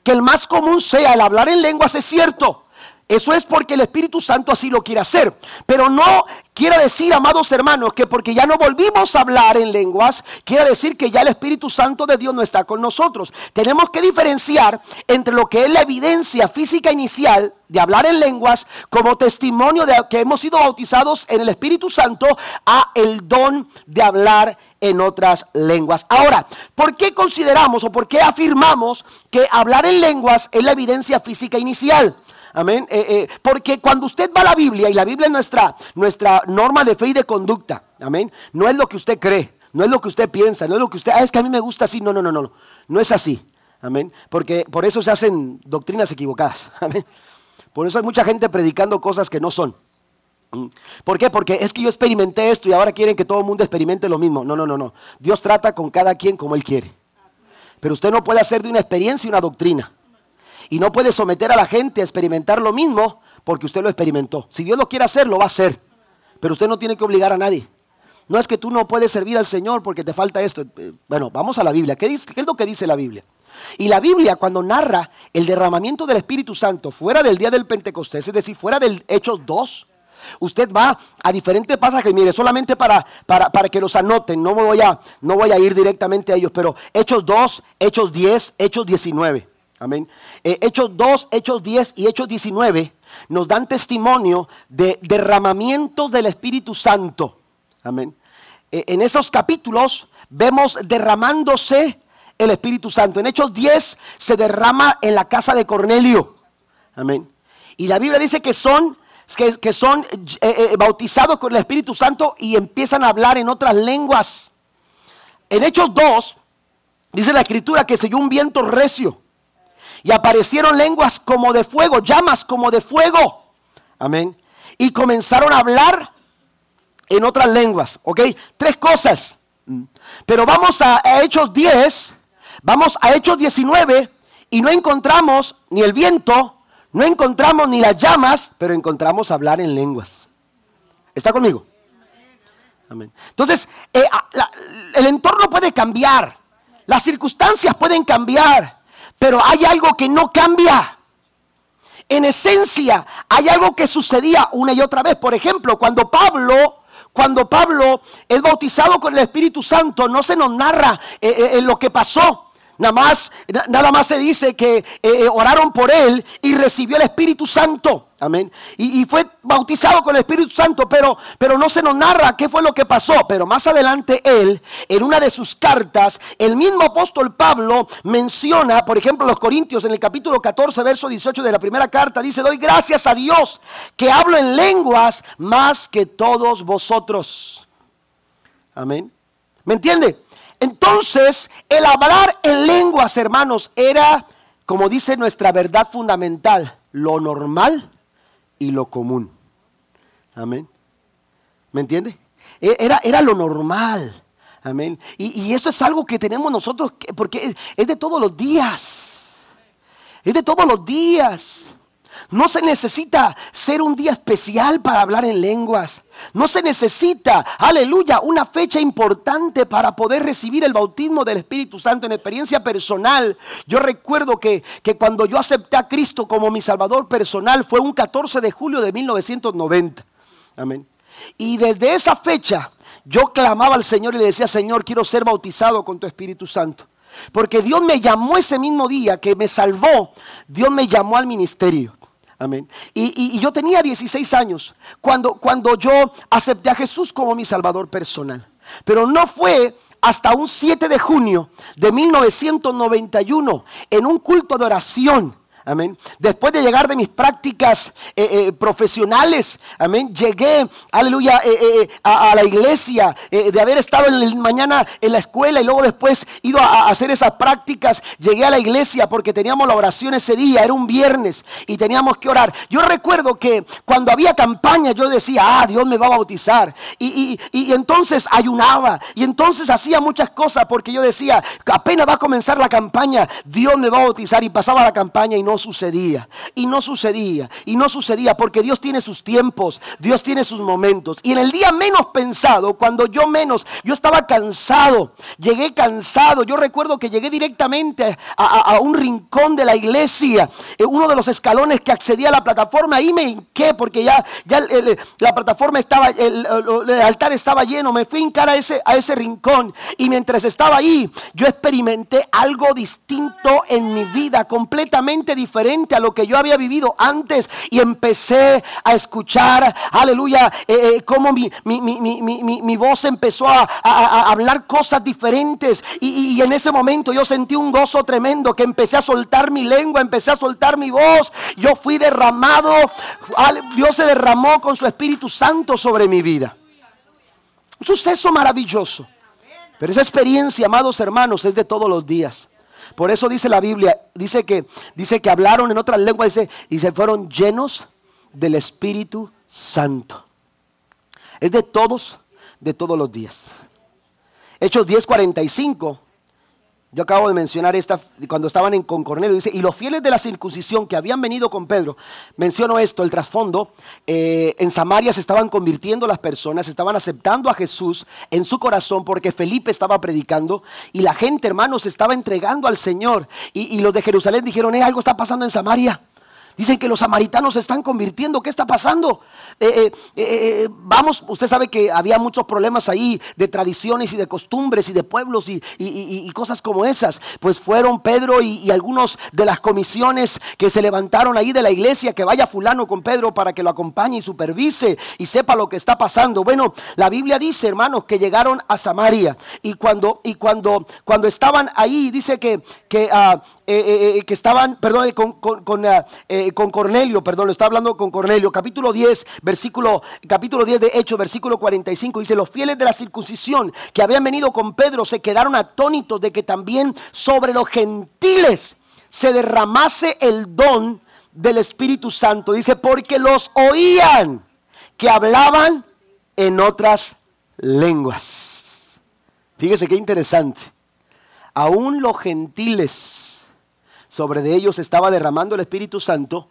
Que el más común sea el hablar en lenguas es cierto. Eso es porque el Espíritu Santo así lo quiere hacer. Pero no quiere decir, amados hermanos, que porque ya no volvimos a hablar en lenguas, quiere decir que ya el Espíritu Santo de Dios no está con nosotros. Tenemos que diferenciar entre lo que es la evidencia física inicial de hablar en lenguas como testimonio de que hemos sido bautizados en el Espíritu Santo a el don de hablar en otras lenguas. Ahora, ¿por qué consideramos o por qué afirmamos que hablar en lenguas es la evidencia física inicial? Amén. Eh, eh, porque cuando usted va a la Biblia, y la Biblia es nuestra, nuestra norma de fe y de conducta, amén. No es lo que usted cree, no es lo que usted piensa, no es lo que usted, ah, es que a mí me gusta así. No, no, no, no. No es así. Amén. Porque por eso se hacen doctrinas equivocadas. Amén. Por eso hay mucha gente predicando cosas que no son. Mm. ¿Por qué? Porque es que yo experimenté esto y ahora quieren que todo el mundo experimente lo mismo. No, no, no, no. Dios trata con cada quien como Él quiere. Pero usted no puede hacer de una experiencia una doctrina. Y no puede someter a la gente a experimentar lo mismo porque usted lo experimentó. Si Dios lo quiere hacer, lo va a hacer. Pero usted no tiene que obligar a nadie. No es que tú no puedes servir al Señor porque te falta esto. Eh, bueno, vamos a la Biblia. ¿Qué, dice, ¿Qué, es lo que dice la Biblia? Y la Biblia cuando narra el derramamiento del Espíritu Santo fuera del día del Pentecostés, es decir, fuera del Hechos 2, usted va a diferentes pasajes, mire, solamente para, para, para, que los anoten, no, voy a, no voy a ir directamente a ellos, pero Hechos 2, Hechos 10, Hechos 19. Amén. Eh, Hechos 2, Hechos 10 y Hechos 19 nos dan testimonio de derramamiento del Espíritu Santo. Amén. Eh, en esos capítulos vemos derramándose el Espíritu Santo. En Hechos 10 se derrama en la casa de Cornelio. Amén. Y la Biblia dice que son, que, son eh, bautizados con el Espíritu Santo y empiezan a hablar en otras lenguas. En Hechos 2 dice la escritura que se dio un viento recio y aparecieron lenguas como de fuego, llamas como de fuego. Amén. Y comenzaron a hablar en otras lenguas. ¿Ok? Tres cosas. Pero vamos a, Hechos 10, vamos a Hechos 19 y no encontramos ni el viento, no encontramos ni las llamas, pero encontramos hablar en lenguas. ¿Está conmigo? Amén. Entonces, eh, el entorno puede cambiar, las circunstancias pueden cambiar, pero hay algo que no cambia. En esencia, hay algo que sucedía una y otra vez. Por ejemplo, cuando Pablo cuando Pablo es bautizado con el Espíritu Santo, no se nos narra eh, eh, lo que pasó. Nada más, nada más se dice que eh, eh, oraron por él y recibió el Espíritu Santo. Amén. Y, fue bautizado con el Espíritu Santo, pero, pero no se nos narra qué fue lo que pasó. Pero más adelante él, en una de sus cartas, el mismo apóstol Pablo menciona, por ejemplo, los Corintios en el capítulo 14, verso 18 de la primera carta, dice, doy gracias a Dios que hablo en lenguas más que todos vosotros. Amén. ¿Me entiende? Entonces, el hablar en lenguas, hermanos, era, como dice nuestra verdad fundamental, lo normal y lo común. Amén. ¿Me entiende? E, era, era lo normal. Amén. Y, y, esto es algo que tenemos nosotros, porque es de todos los días. Es de todos los días. No se necesita ser un día especial para hablar en lenguas. No se necesita, aleluya, una fecha importante para poder recibir el bautismo del Espíritu Santo en experiencia personal. Yo recuerdo que, que cuando yo acepté a Cristo como mi Salvador personal fue un 14 de julio de 1990. Amén. Y desde esa fecha yo clamaba al Señor y le decía, Señor, quiero ser bautizado con tu Espíritu Santo. Porque Dios me llamó ese mismo día que me salvó, Dios me llamó al ministerio. Amén. Y, yo tenía 16 años cuando, cuando yo acepté a Jesús como mi Salvador personal. Pero no fue hasta un 7 de junio de 1991 en un culto de oración Amén. Después de llegar de mis prácticas eh, eh, profesionales, amén, llegué, aleluya, eh, a, la iglesia, de haber estado en mañana en la escuela y luego después ido a, hacer esas prácticas, llegué a la iglesia porque teníamos la oración ese día, era un viernes y teníamos que orar. Yo recuerdo que cuando había campaña yo decía, ah, Dios me va a bautizar. Y, y entonces ayunaba y entonces hacía muchas cosas porque yo decía, apenas va a comenzar la campaña, Dios me va a bautizar y pasaba la campaña y no no sucedía. Y no sucedía. Y no sucedía porque Dios tiene sus tiempos. Dios tiene sus momentos. Y en el día menos pensado, cuando yo menos, yo estaba cansado. Llegué cansado. Yo recuerdo que llegué directamente a, un rincón de la iglesia. Eh, uno de los escalones que accedía a la plataforma. Ahí me hinqué porque ya, ya la plataforma estaba, el, altar estaba lleno. Me fui a hincar a ese, a ese rincón. Y mientras estaba ahí, yo experimenté algo distinto en mi vida. Completamente distinto diferente a lo que yo había vivido antes y empecé a escuchar, aleluya, eh, eh, como mi, mi, voz empezó a, hablar cosas diferentes y, en ese momento yo sentí un gozo tremendo que empecé a soltar mi lengua, empecé a soltar mi voz, yo fui derramado, Dios se derramó con su Espíritu Santo sobre mi vida. Un suceso maravilloso. Pero esa experiencia, amados hermanos, es de todos los días. Por eso dice la Biblia, dice que, dice que hablaron en otras lenguas dice, y se fueron llenos del Espíritu Santo. Es de todos, de todos los días. Hechos 10:45 yo acabo de mencionar esta cuando estaban en, con Cornelio. Dice, y los fieles de la circuncisión que habían venido con Pedro, menciono esto, el trasfondo, eh, en Samaria se estaban convirtiendo las personas, estaban aceptando a Jesús en su corazón porque Felipe estaba predicando y la gente, hermanos, estaba entregando al Señor. Y, y los de Jerusalén dijeron, eh, algo está pasando en Samaria. Dicen que los samaritanos se están convirtiendo. ¿Qué está pasando? Eh, eh, eh, vamos, usted sabe que había muchos problemas ahí de tradiciones y de costumbres y de pueblos y, cosas como esas. Pues fueron Pedro y, algunos de las comisiones que se levantaron ahí de la iglesia, que vaya fulano con Pedro para que lo acompañe y supervise y sepa lo que está pasando. Bueno, la Biblia dice, hermanos, que llegaron a Samaria y cuando, y cuando, cuando estaban ahí, dice que, que, ah, que estaban, perdón, con... con ah, eh, con Cornelio, perdón, lo está hablando con Cornelio, capítulo 10, versículo, capítulo 10 de Hechos, versículo 45, dice, los fieles de la circuncisión que habían venido con Pedro se quedaron atónitos de que también sobre los gentiles se derramase el don del Espíritu Santo. Dice, porque los oían que hablaban en otras lenguas. Fíjese qué interesante. Aún los gentiles sobre de ellos estaba derramando el Espíritu Santo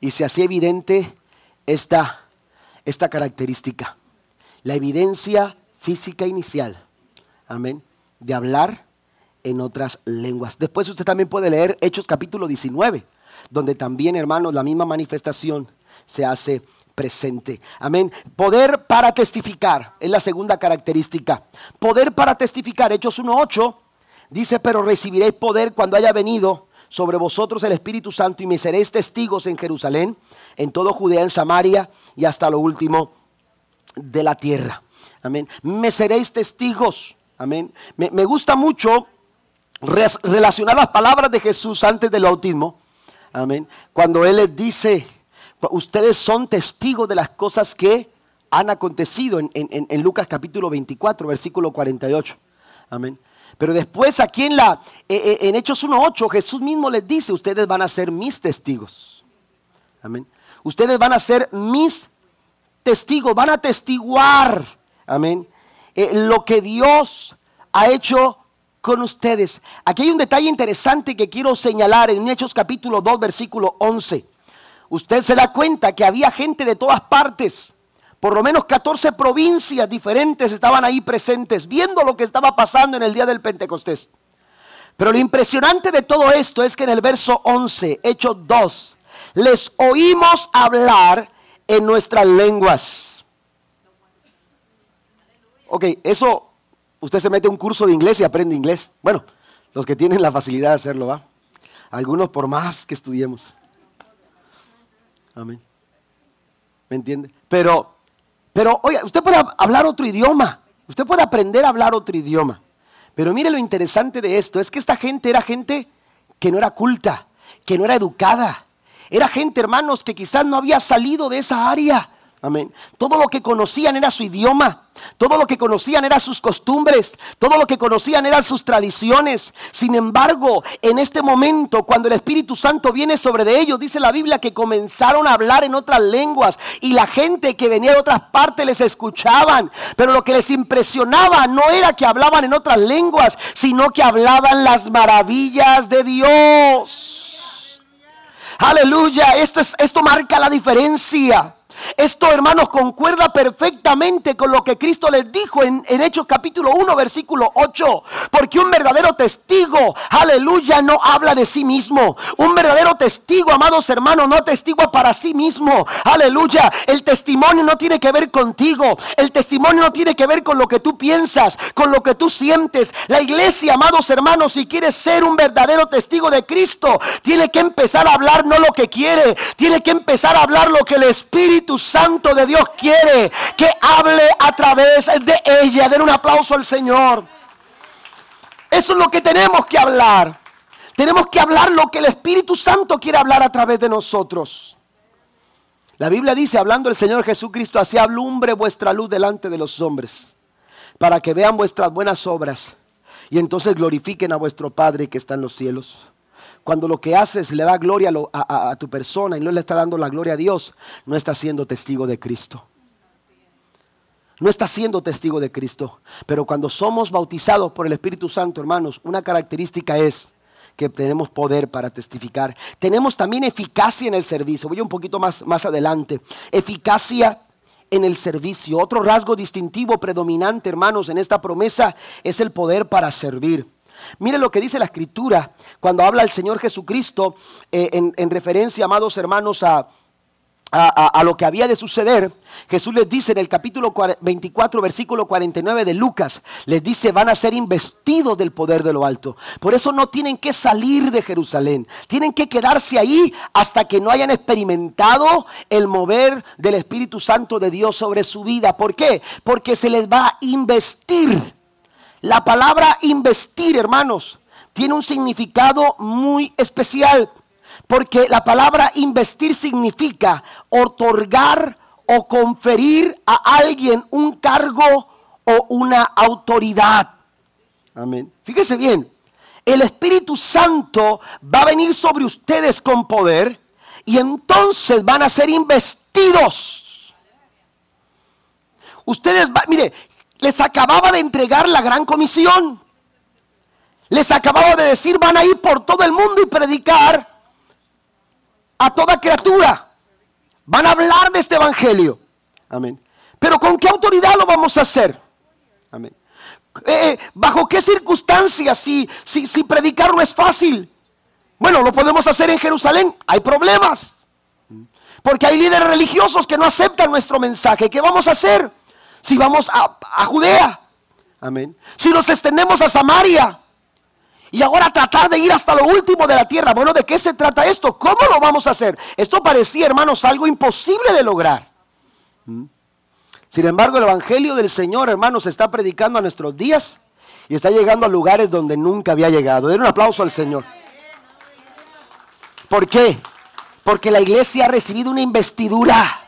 y se hacía evidente esta, esta característica, la evidencia física inicial, amén, de hablar en otras lenguas. Después usted también puede leer Hechos capítulo 19, donde también, hermanos, la misma manifestación se hace presente. Amén. Poder para testificar es la segunda característica. Poder para testificar, Hechos 1.8, dice, pero recibiréis poder cuando haya venido sobre vosotros el Espíritu Santo y me seréis testigos en Jerusalén, en todo Judea, en Samaria y hasta lo último de la tierra. Amén. Me seréis testigos. Amén. Me, gusta mucho relacionar las palabras de Jesús antes del bautismo. Amén. Cuando Él les dice, ustedes son testigos de las cosas que han acontecido en, en Lucas capítulo 24, versículo 48. Amén. Pero después aquí en, la, eh, eh, en Hechos 1.8 Jesús mismo les dice, ustedes van a ser mis testigos. Amén. Ustedes van a ser mis testigos, van a testiguar. Amén. Eh, lo que Dios ha hecho con ustedes. Aquí hay un detalle interesante que quiero señalar en Hechos capítulo 2, versículo 11. Usted se da cuenta que había gente de todas partes. Por lo menos 14 provincias diferentes estaban ahí presentes, viendo lo que estaba pasando en el día del Pentecostés. Pero lo impresionante de todo esto es que en el verso 11, Hechos 2, les oímos hablar en nuestras lenguas. Ok, eso, usted se mete a un curso de inglés y aprende inglés. Bueno, los que tienen la facilidad de hacerlo, ¿va? Algunos por más que estudiemos. Amén. ¿Me entiende? Pero, pero, oiga, usted puede hablar otro idioma. Usted puede aprender a hablar otro idioma. Pero mire lo interesante de esto, es que esta gente era gente que no era culta, que no era educada. Era gente, hermanos, que quizás no había salido de esa área. Amén. Todo lo que conocían era su idioma. Todo lo que conocían eran sus costumbres. Todo lo que conocían eran sus tradiciones. Sin embargo, en este momento, cuando el Espíritu Santo viene sobre de ellos, dice la Biblia que comenzaron a hablar en otras lenguas y la gente que venía de otras partes les escuchaban. Pero lo que les impresionaba no era que hablaban en otras lenguas, sino que hablaban las maravillas de Dios. Aleluya, esto, es, esto marca la diferencia. Esto, hermanos, concuerda perfectamente con lo que Cristo les dijo en, Hechos capítulo 1, versículo 8. Porque un verdadero testigo, aleluya, no habla de sí mismo. Un verdadero testigo, amados hermanos, no testigua para sí mismo. Aleluya. El testimonio no tiene que ver contigo. El testimonio no tiene que ver con lo que tú piensas, con lo que tú sientes. La iglesia, amados hermanos, si quieres ser un verdadero testigo de Cristo, tiene que empezar a hablar no lo que quiere, tiene que empezar a hablar lo que el Espíritu Santo de Dios quiere que hable a través de ella. Den un aplauso al Señor. Eso es lo que tenemos que hablar. Tenemos que hablar lo que el Espíritu Santo quiere hablar a través de nosotros. La Biblia dice, hablando el Señor Jesucristo, así alumbre vuestra luz delante de los hombres, para que vean vuestras buenas obras y entonces glorifiquen a vuestro Padre que está en los cielos. Cuando lo que haces le da gloria a, tu persona y no le está dando la gloria a Dios, no está siendo testigo de Cristo. No está siendo testigo de Cristo. Pero cuando somos bautizados por el Espíritu Santo, hermanos, una característica es que tenemos poder para testificar. Tenemos también eficacia en el servicio. Voy un poquito más, más adelante. Eficacia en el servicio. Otro rasgo distintivo predominante, hermanos, en esta promesa es el poder para servir. Mire lo que dice la escritura cuando habla el Señor Jesucristo eh, en, referencia, amados hermanos, a, a, lo que había de suceder, Jesús les dice en el capítulo 24, versículo 49 de Lucas, les dice, van a ser investidos del poder de lo alto. Por eso no tienen que salir de Jerusalén, tienen que quedarse ahí hasta que no hayan experimentado el mover del Espíritu Santo de Dios sobre su vida. ¿Por qué? Porque se les va a investir la palabra investir, hermanos, tiene un significado muy especial, porque la palabra investir significa otorgar o conferir a alguien un cargo o una autoridad. Amén. Fíjese bien, el Espíritu Santo va a venir sobre ustedes con poder y entonces van a ser investidos. Ustedes, mire, les acababa de entregar la gran comisión. Les acababa de decir, van a ir por todo el mundo y predicar a toda criatura. Van a hablar de este evangelio. Amén. Pero ¿con qué autoridad lo vamos a hacer? Amén. Eh, ¿Bajo qué circunstancias si, si, si predicar no es fácil? Bueno, lo podemos hacer en Jerusalén. Hay problemas. Porque hay líderes religiosos que no aceptan nuestro mensaje. ¿Qué vamos a hacer? Si vamos a, Judea. Amén. Si nos extendemos a Samaria. Y ahora tratar de ir hasta lo último de la tierra. Bueno, ¿de qué se trata esto? ¿Cómo lo vamos a hacer? Esto parecía, hermanos, algo imposible de lograr. ¿Mm? Sin embargo, el Evangelio del Señor, hermanos, está predicando a nuestros días y está llegando a lugares donde nunca había llegado. Den un aplauso al Señor. ¿Por qué? Porque la iglesia ha recibido una investidura.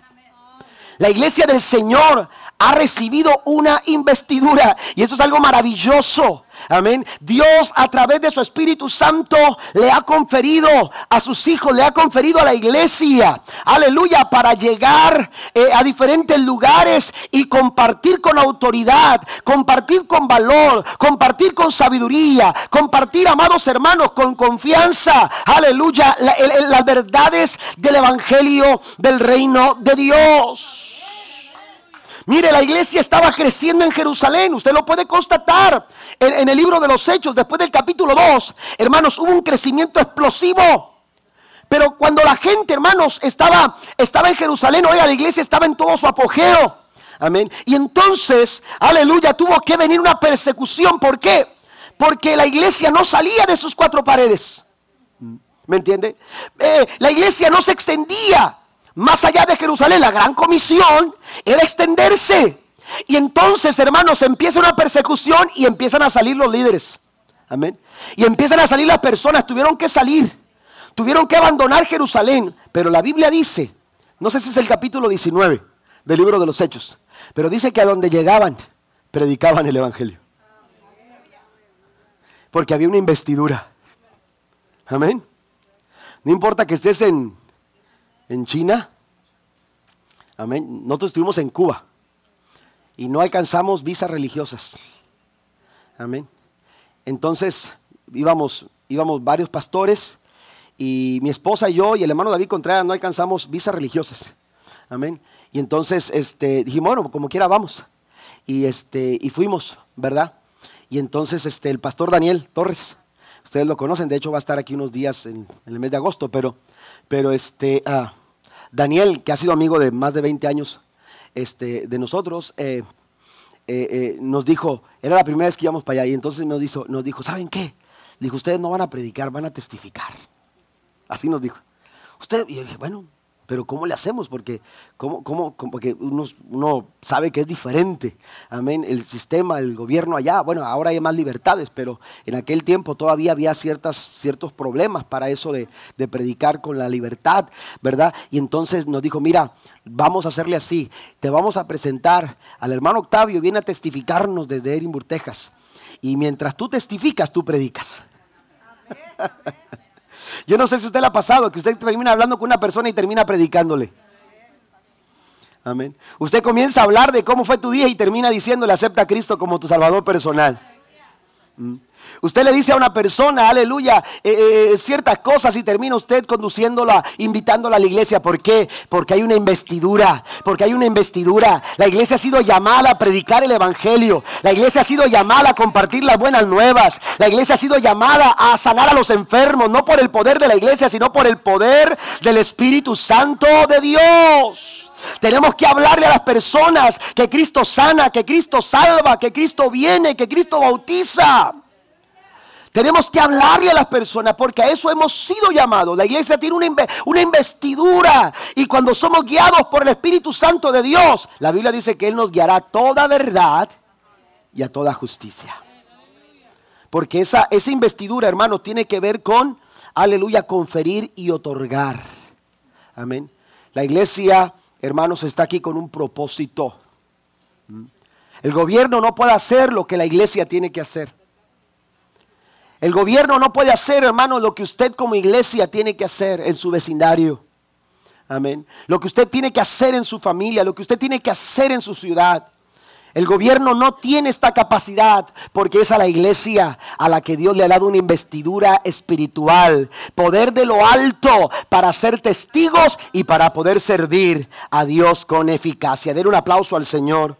La iglesia del Señor ha recibido una investidura. Y eso es algo maravilloso. Amén. Dios a través de su Espíritu Santo le ha conferido a sus hijos, le ha conferido a la iglesia, aleluya, para llegar eh, a diferentes lugares y compartir con autoridad, compartir con valor, compartir con sabiduría, compartir, amados hermanos, con confianza, aleluya, las verdades del Evangelio del reino de Dios. Mire, la iglesia estaba creciendo en Jerusalén. Usted lo puede constatar en, el libro de los Hechos, después del capítulo 2. Hermanos, hubo un crecimiento explosivo. Pero cuando la gente, hermanos, estaba, estaba en Jerusalén, oiga, la iglesia estaba en todo su apogeo. Amén. Y entonces, aleluya, tuvo que venir una persecución. ¿Por qué? Porque la iglesia no salía de sus cuatro paredes. ¿Me entiende? Eh, la iglesia no se extendía más allá de Jerusalén. La gran comisión era extenderse. Y entonces, hermanos, empieza una persecución y empiezan a salir los líderes. Amén. Y empiezan a salir las personas. Tuvieron que salir. Tuvieron que abandonar Jerusalén. Pero la Biblia dice, no sé si es el capítulo 19 del libro de los Hechos, pero dice que a donde llegaban, predicaban el Evangelio. Porque había una investidura. Amén. No importa que estés en en China. Amén. Nosotros estuvimos en Cuba y no alcanzamos visas religiosas. Amén. Entonces íbamos, íbamos varios pastores y mi esposa y yo y el hermano David Contreras no alcanzamos visas religiosas. Amén. Y entonces este, dijimos, bueno, como quiera vamos. Y, este, y fuimos, ¿verdad? Y entonces este, el pastor Daniel Torres, ustedes lo conocen, de hecho va a estar aquí unos días en, en el mes de agosto, pero pero este, ah, Daniel, que ha sido amigo de más de 20 años este, de nosotros, eh, eh, eh, nos dijo, era la primera vez que íbamos para allá, y entonces nos dijo, nos dijo, ¿saben qué? Dijo, ustedes no van a predicar, van a testificar. Así nos dijo. Usted, y yo dije, bueno, pero ¿cómo le hacemos? Porque, ¿cómo, cómo, porque uno, sabe que es diferente. Amén. El sistema, el gobierno allá, bueno, ahora hay más libertades, pero en aquel tiempo todavía había ciertas, ciertos problemas para eso de, predicar con la libertad, ¿verdad? Y entonces nos dijo, mira, vamos a hacerle así. Te vamos a presentar al hermano Octavio, viene a testificarnos desde Edimburgo, Texas. Y mientras tú testificas, tú predicas. Yo no sé si usted le ha pasado, que usted termina hablando con una persona y termina predicándole. Amén. Usted comienza a hablar de cómo fue tu día y termina diciéndole acepta a Cristo como tu Salvador personal. ¿Mm? Usted le dice a una persona, aleluya, eh, eh, ciertas cosas y termina usted conduciéndola, invitándola a la iglesia. ¿Por qué? Porque hay una investidura, porque hay una investidura. La iglesia ha sido llamada a predicar el Evangelio. La iglesia ha sido llamada a compartir las buenas nuevas. La iglesia ha sido llamada a sanar a los enfermos, no por el poder de la iglesia, sino por el poder del Espíritu Santo de Dios. Tenemos que hablarle a las personas que Cristo sana, que Cristo salva, que Cristo viene, que Cristo bautiza. Tenemos que hablarle a las personas porque a eso hemos sido llamados. La iglesia tiene una, investidura y cuando somos guiados por el Espíritu Santo de Dios, la Biblia dice que Él nos guiará a toda verdad y a toda justicia. Porque esa, esa investidura, hermano, tiene que ver con, aleluya, conferir y otorgar. Amén. La iglesia, hermanos, está aquí con un propósito. ¿Mm? El gobierno no puede hacer lo que la iglesia tiene que hacer. El gobierno no puede hacer, hermano, lo que usted como iglesia tiene que hacer en su vecindario. Amén. Lo que usted tiene que hacer en su familia, lo que usted tiene que hacer en su ciudad. El gobierno no tiene esta capacidad porque es a la iglesia a la que Dios le ha dado una investidura espiritual, poder de lo alto para ser testigos y para poder servir a Dios con eficacia. Den un aplauso al Señor.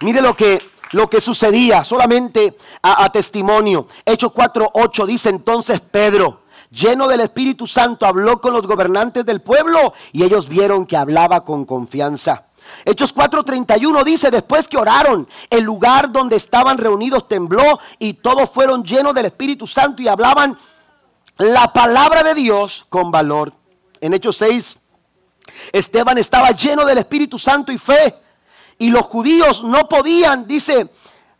Mire lo que lo que sucedía, solamente a, testimonio. Hechos 4.8 dice entonces Pedro, lleno del Espíritu Santo, habló con los gobernantes del pueblo y ellos vieron que hablaba con confianza. Hechos 4:31 dice, después que oraron, el lugar donde estaban reunidos tembló y todos fueron llenos del Espíritu Santo y hablaban la palabra de Dios con valor. En Hechos 6, Esteban estaba lleno del Espíritu Santo y fe y los judíos no podían, dice,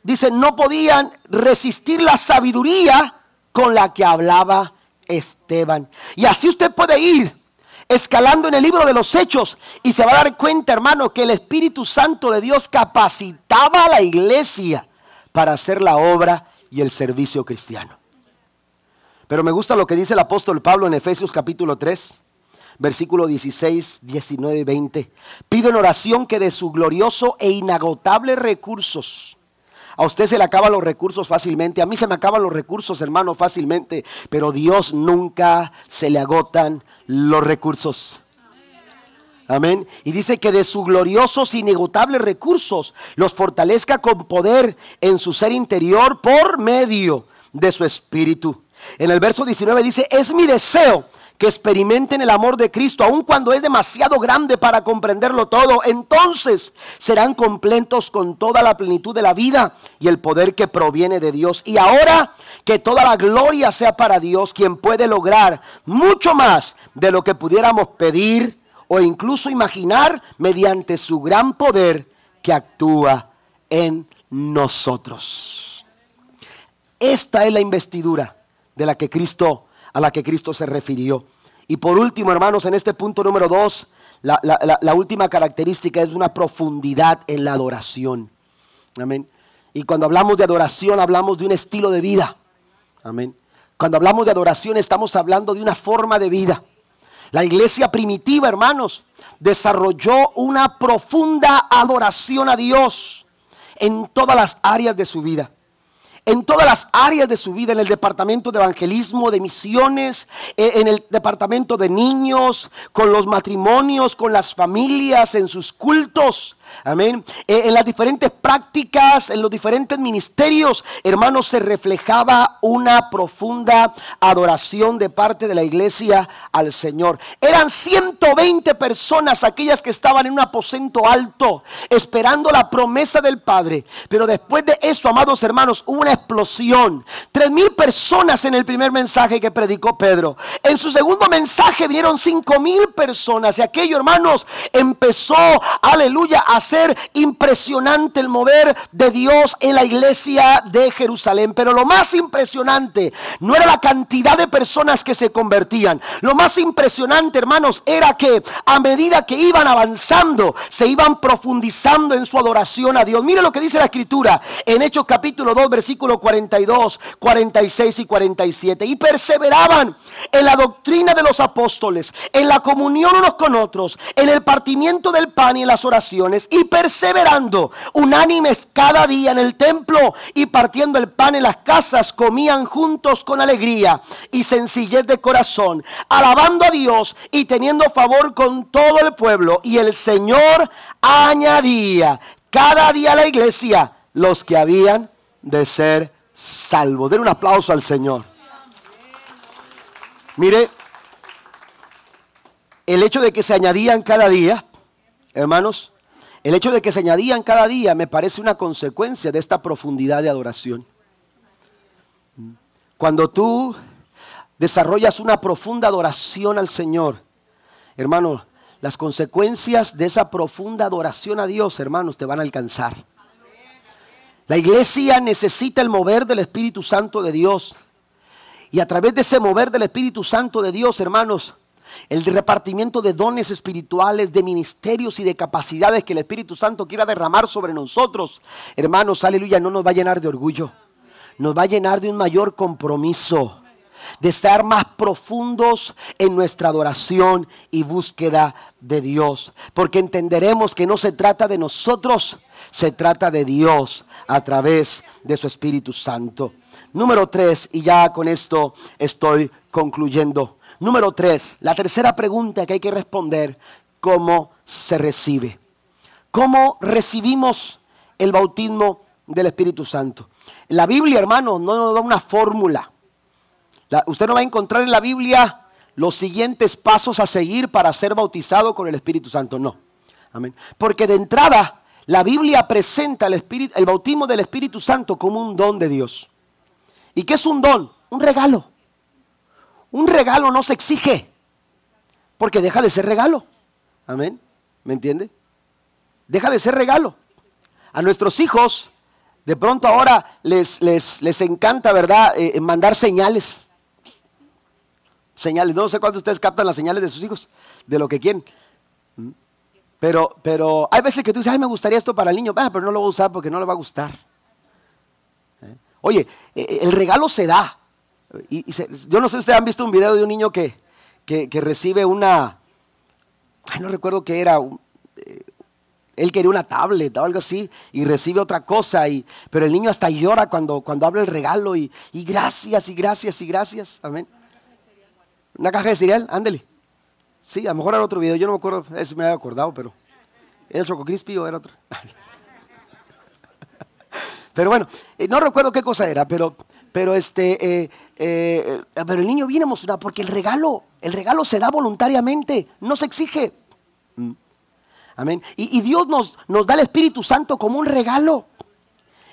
dice, no podían resistir la sabiduría con la que hablaba Esteban. Y así usted puede ir escalando en el libro de los hechos y se va a dar cuenta, hermano, que el Espíritu Santo de Dios capacitaba a la iglesia para hacer la obra y el servicio cristiano. Pero me gusta lo que dice el apóstol Pablo en Efesios capítulo 3, versículo 16, 19 y 20. Pido en oración que de su glorioso e inagotable recursos, a usted se le acaban los recursos fácilmente, a mí se me acaban los recursos, hermano, fácilmente, pero Dios nunca se le agotan los recursos. Amén. Y dice que de sus gloriosos, inagotable recursos los fortalezca con poder en su ser interior por medio de su espíritu. En el verso 19 dice, es mi deseo que experimenten el amor de Cristo, aun cuando es demasiado grande para comprenderlo todo. Entonces serán completos con toda la plenitud de la vida y el poder que proviene de Dios. Y ahora que toda la gloria sea para Dios, quien puede lograr mucho más de lo que pudiéramos pedir o incluso imaginar mediante su gran poder que actúa en nosotros. Esta es la investidura de la que Cristo, a la que Cristo se refirió. Y por último, hermanos, en este punto número dos, la, la, última característica es una profundidad en la adoración. Amén. Y cuando hablamos de adoración, hablamos de un estilo de vida. Amén. Cuando hablamos de adoración, estamos hablando de una forma de vida. La iglesia primitiva, hermanos, desarrolló una profunda adoración a Dios en todas las áreas de su vida en todas las áreas de su vida, en el departamento de evangelismo, de misiones, eh, en el departamento de niños, con los matrimonios, con las familias, en sus cultos. Amén. Eh, en las diferentes prácticas, en los diferentes ministerios, hermanos, se reflejaba una profunda adoración de parte de la iglesia al Señor. Eran 120 personas aquellas que estaban en un aposento alto, esperando la promesa del Padre. Pero después de eso, amados hermanos, hubo una explosión. Tres mil personas en el primer mensaje que predicó Pedro. En su segundo mensaje vinieron cinco mil personas. Y aquello, hermanos, empezó, aleluya, a ser impresionante el mover de Dios en la iglesia de Jerusalén. Pero lo más impresionante no era la cantidad de personas que se convertían. Lo más impresionante, hermanos, era que a medida que iban avanzando, se iban profundizando en su adoración a Dios. Mire lo que dice la escritura en Hechos capítulo 2, versículo 42, 46 y 47. Y perseveraban en la doctrina de los apóstoles, en la comunión unos con otros, en el partimiento del pan y en las oraciones y perseverando unánimes cada día en el templo y partiendo el pan en las casas, comían juntos con alegría y sencillez de corazón, alabando a Dios y teniendo favor con todo el pueblo. Y el Señor añadía cada día a la iglesia los que habían de ser salvos. Den un aplauso al Señor. Mire, el hecho de que se añadían cada día, hermanos, el hecho de que se añadían cada día me parece una consecuencia de esta profundidad de adoración. Cuando tú desarrollas una profunda adoración al Señor, hermano, las consecuencias de esa profunda adoración a Dios, hermanos, te van a alcanzar. La iglesia necesita el mover del Espíritu Santo de Dios. Y a través de ese mover del Espíritu Santo de Dios, hermanos, el repartimiento de dones espirituales, de ministerios y de capacidades que el Espíritu Santo quiera derramar sobre nosotros, hermanos, aleluya, no nos va a llenar de orgullo, nos va a llenar de un mayor compromiso, de estar más profundos en nuestra adoración y búsqueda de Dios, porque entenderemos que no se trata de nosotros, se trata de Dios a través de su Espíritu Santo. Número tres, y ya con esto estoy concluyendo. Número tres, la tercera pregunta que hay que responder, ¿cómo se recibe? ¿Cómo recibimos el bautismo del Espíritu Santo? La Biblia, hermano, no nos da una fórmula. usted no va a encontrar en la Biblia los siguientes pasos a seguir para ser bautizado con el Espíritu Santo. No. Amén. Porque de entrada, la Biblia presenta el, el bautismo del Espíritu Santo como un don de Dios. ¿Y qué es un don? Un regalo. Un regalo no se exige, porque deja de ser regalo. Amén. ¿Me entiende? Deja de ser regalo. A nuestros hijos, de pronto ahora les, les, les encanta, ¿verdad?, eh, mandar señales. Señales. No sé cuántos de ustedes captan las señales de sus hijos, de lo que quieren. ¿Mm? Pero, pero hay veces que tú dices, ay, me gustaría esto para el niño, ah, pero no lo voy a usar porque no le va a gustar. Oye, e, e, el regalo se da. Yo no sé si ustedes han visto un video de un niño que, que, recibe una, ay, no recuerdo qué era, eh, él quería una tablet o algo así y recibe otra cosa, y, pero el niño hasta llora cuando, cuando habla el regalo y, gracias y gracias y gracias. Amén. Una caja de cereal, ándele. Sí, a lo mejor era otro video, yo no me acuerdo, ese me había acordado, pero ¿era Choco Crispy o era otro? pero bueno, eh, no recuerdo qué cosa era, pero, pero este, eh, eh, pero el niño viene emocionado porque el regalo, el regalo se da voluntariamente, no se exige. Mm. Amén. Y, Dios nos, nos da el Espíritu Santo como un regalo.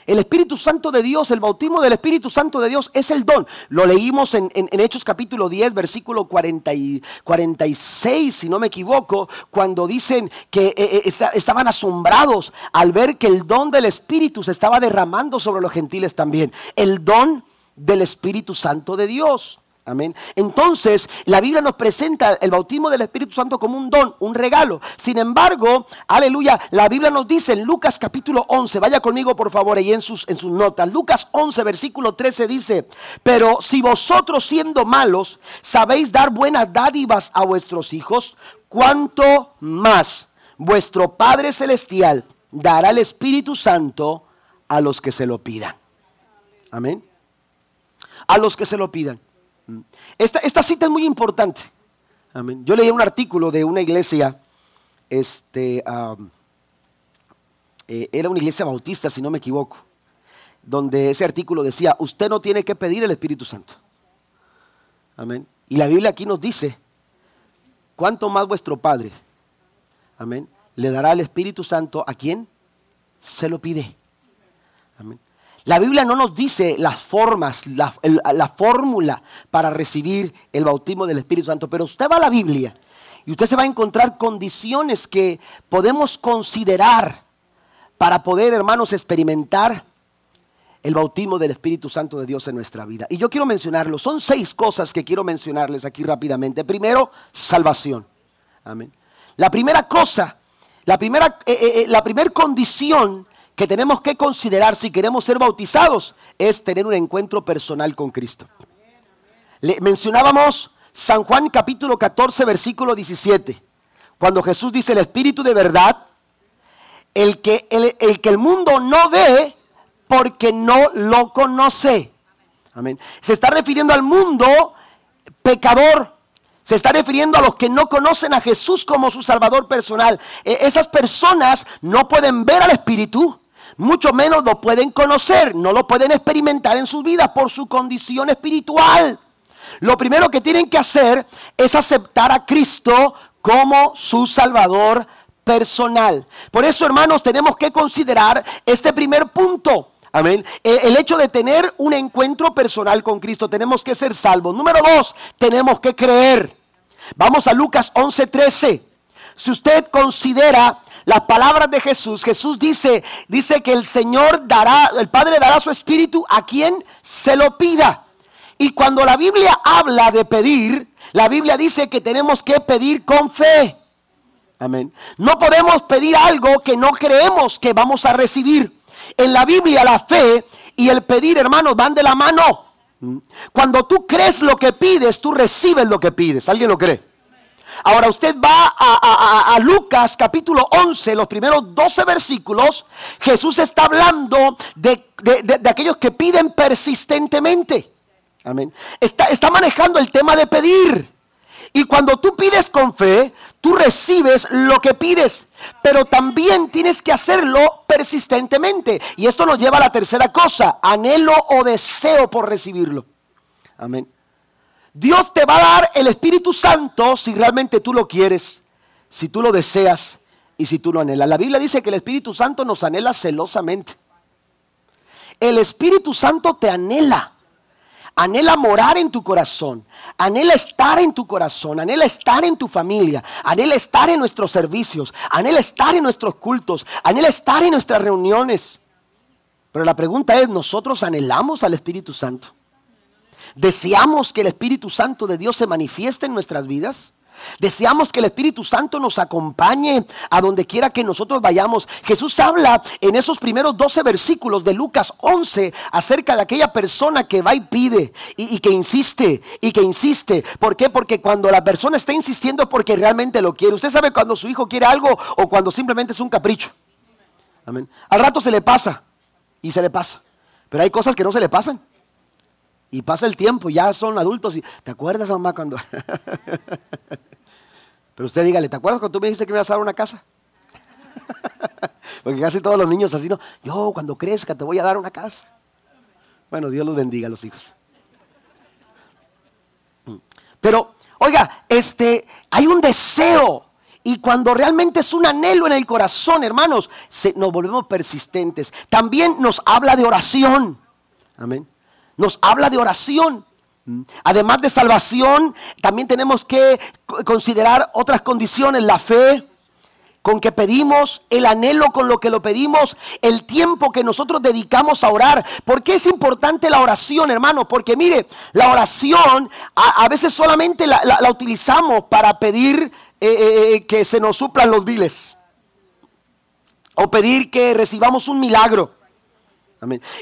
El Espíritu Santo de Dios, el bautismo del Espíritu Santo de Dios es el don. Lo leímos en, Hechos capítulo 10, versículo 40 y 46, si no me equivoco, cuando dicen que eh, eh, estaban asombrados al ver que el don del Espíritu se estaba derramando sobre los gentiles también. El don del Espíritu Santo de Dios. Amén. Entonces, la Biblia nos presenta el bautismo del Espíritu Santo como un don, un regalo. Sin embargo, aleluya, la Biblia nos dice en Lucas capítulo 11, vaya conmigo por favor ahí en sus, en sus notas. Lucas 11, versículo 13 dice, pero si vosotros siendo malos sabéis dar buenas dádivas a vuestros hijos, ¿cuánto más vuestro Padre Celestial dará el Espíritu Santo a los que se lo pidan? Amén. A los que se lo pidan. Esta, cita es muy importante. Yo leí un artículo de una iglesia, este, eh, era una iglesia bautista, si no me equivoco, donde ese artículo decía, usted no tiene que pedir el Espíritu Santo. Amén. Y la Biblia aquí nos dice, ¿cuánto más vuestro Padre, amén, le dará el Espíritu Santo a quien se lo pide? Amén. La Biblia no nos dice las formas, la, fórmula para recibir el bautismo del Espíritu Santo, pero usted va a la Biblia y usted se va a encontrar condiciones que podemos considerar para poder, hermanos, experimentar el bautismo del Espíritu Santo de Dios en nuestra vida. Y yo quiero mencionarlo, son seis cosas que quiero mencionarles aquí rápidamente. Primero, salvación. Amén. La primera cosa, la primera, eh, eh, eh, la primera condición que tenemos que considerar si queremos ser bautizados es tener un encuentro personal con Cristo. Le mencionábamos San Juan capítulo 14 versículo 17, cuando Jesús dice el Espíritu de verdad, el que el, el que el mundo no ve porque no lo conoce. Amén. Se está refiriendo al mundo pecador. Se está refiriendo a los que no conocen a Jesús como su Salvador personal. E, esas personas no pueden ver al Espíritu, mucho menos lo pueden conocer, no lo pueden experimentar en sus vidas por su condición espiritual. Lo primero que tienen que hacer es aceptar a Cristo como su Salvador personal. Por eso, hermanos, tenemos que considerar este primer punto. Amén. E, el hecho de tener un encuentro personal con Cristo, tenemos que ser salvos. Número dos, tenemos que creer. Vamos a Lucas 11:13. Si usted considera las palabras de Jesús, Jesús dice, dice que el Señor dará, el Padre dará su espíritu a quien se lo pida. Y cuando la Biblia habla de pedir, la Biblia dice que tenemos que pedir con fe. Amén. No podemos pedir algo que no creemos que vamos a recibir. En la Biblia la fe y el pedir, hermanos, van de la mano. Cuando tú crees lo que pides, tú recibes lo que pides. ¿Alguien lo cree? Ahora usted va a, Lucas capítulo 11, los primeros 12 versículos, Jesús está hablando de, aquellos que piden persistentemente. Amén. Está, está manejando el tema de pedir. Y cuando tú pides con fe, tú recibes lo que pides. Pero también tienes que hacerlo persistentemente. Y esto nos lleva a la tercera cosa, anhelo o deseo por recibirlo. Amén. Dios te va a dar el Espíritu Santo si realmente tú lo quieres, si tú lo deseas y si tú lo anhelas. La Biblia dice que el Espíritu Santo nos anhela celosamente. El Espíritu Santo te anhela. Anhela morar en tu corazón, anhela estar en tu corazón, anhela estar en tu familia, anhela estar en nuestros servicios, anhela estar en nuestros cultos, anhela estar en nuestras reuniones. Pero la pregunta es, ¿nosotros anhelamos al Espíritu Santo? ¿Deseamos que el Espíritu Santo de Dios se manifieste en nuestras vidas? Deseamos que el Espíritu Santo nos acompañe a donde quiera que nosotros vayamos. Jesús habla en esos primeros 12 versículos de Lucas 11 acerca de aquella persona que va y pide y, que insiste y que insiste. ¿Por qué? Porque cuando la persona está insistiendo porque realmente lo quiere. Usted sabe cuando su hijo quiere algo o cuando simplemente es un capricho. Amén. Al rato se le pasa y se le pasa. Pero hay cosas que no se le pasan. Y pasa el tiempo, ya son adultos y ¿te acuerdas mamá cuando Pero usted dígale, ¿te acuerdas cuando tú me dijiste que me ibas a dar una casa? Porque casi todos los niños así, ¿no? Yo cuando crezca te voy a dar una casa. Bueno, Dios los bendiga a los hijos. Pero, oiga, este, hay un deseo. Y cuando realmente es un anhelo en el corazón, hermanos, nos volvemos persistentes. También nos habla de oración. Amén. Nos habla de oración. Además de salvación, también tenemos que considerar otras condiciones, la fe con que pedimos, el anhelo con lo que lo pedimos, el tiempo que nosotros dedicamos a orar. ¿Por qué es importante la oración, hermano? Porque mire, la oración a, veces solamente la, utilizamos para pedir eh, eh, eh, que se nos suplan los viles o pedir que recibamos un milagro.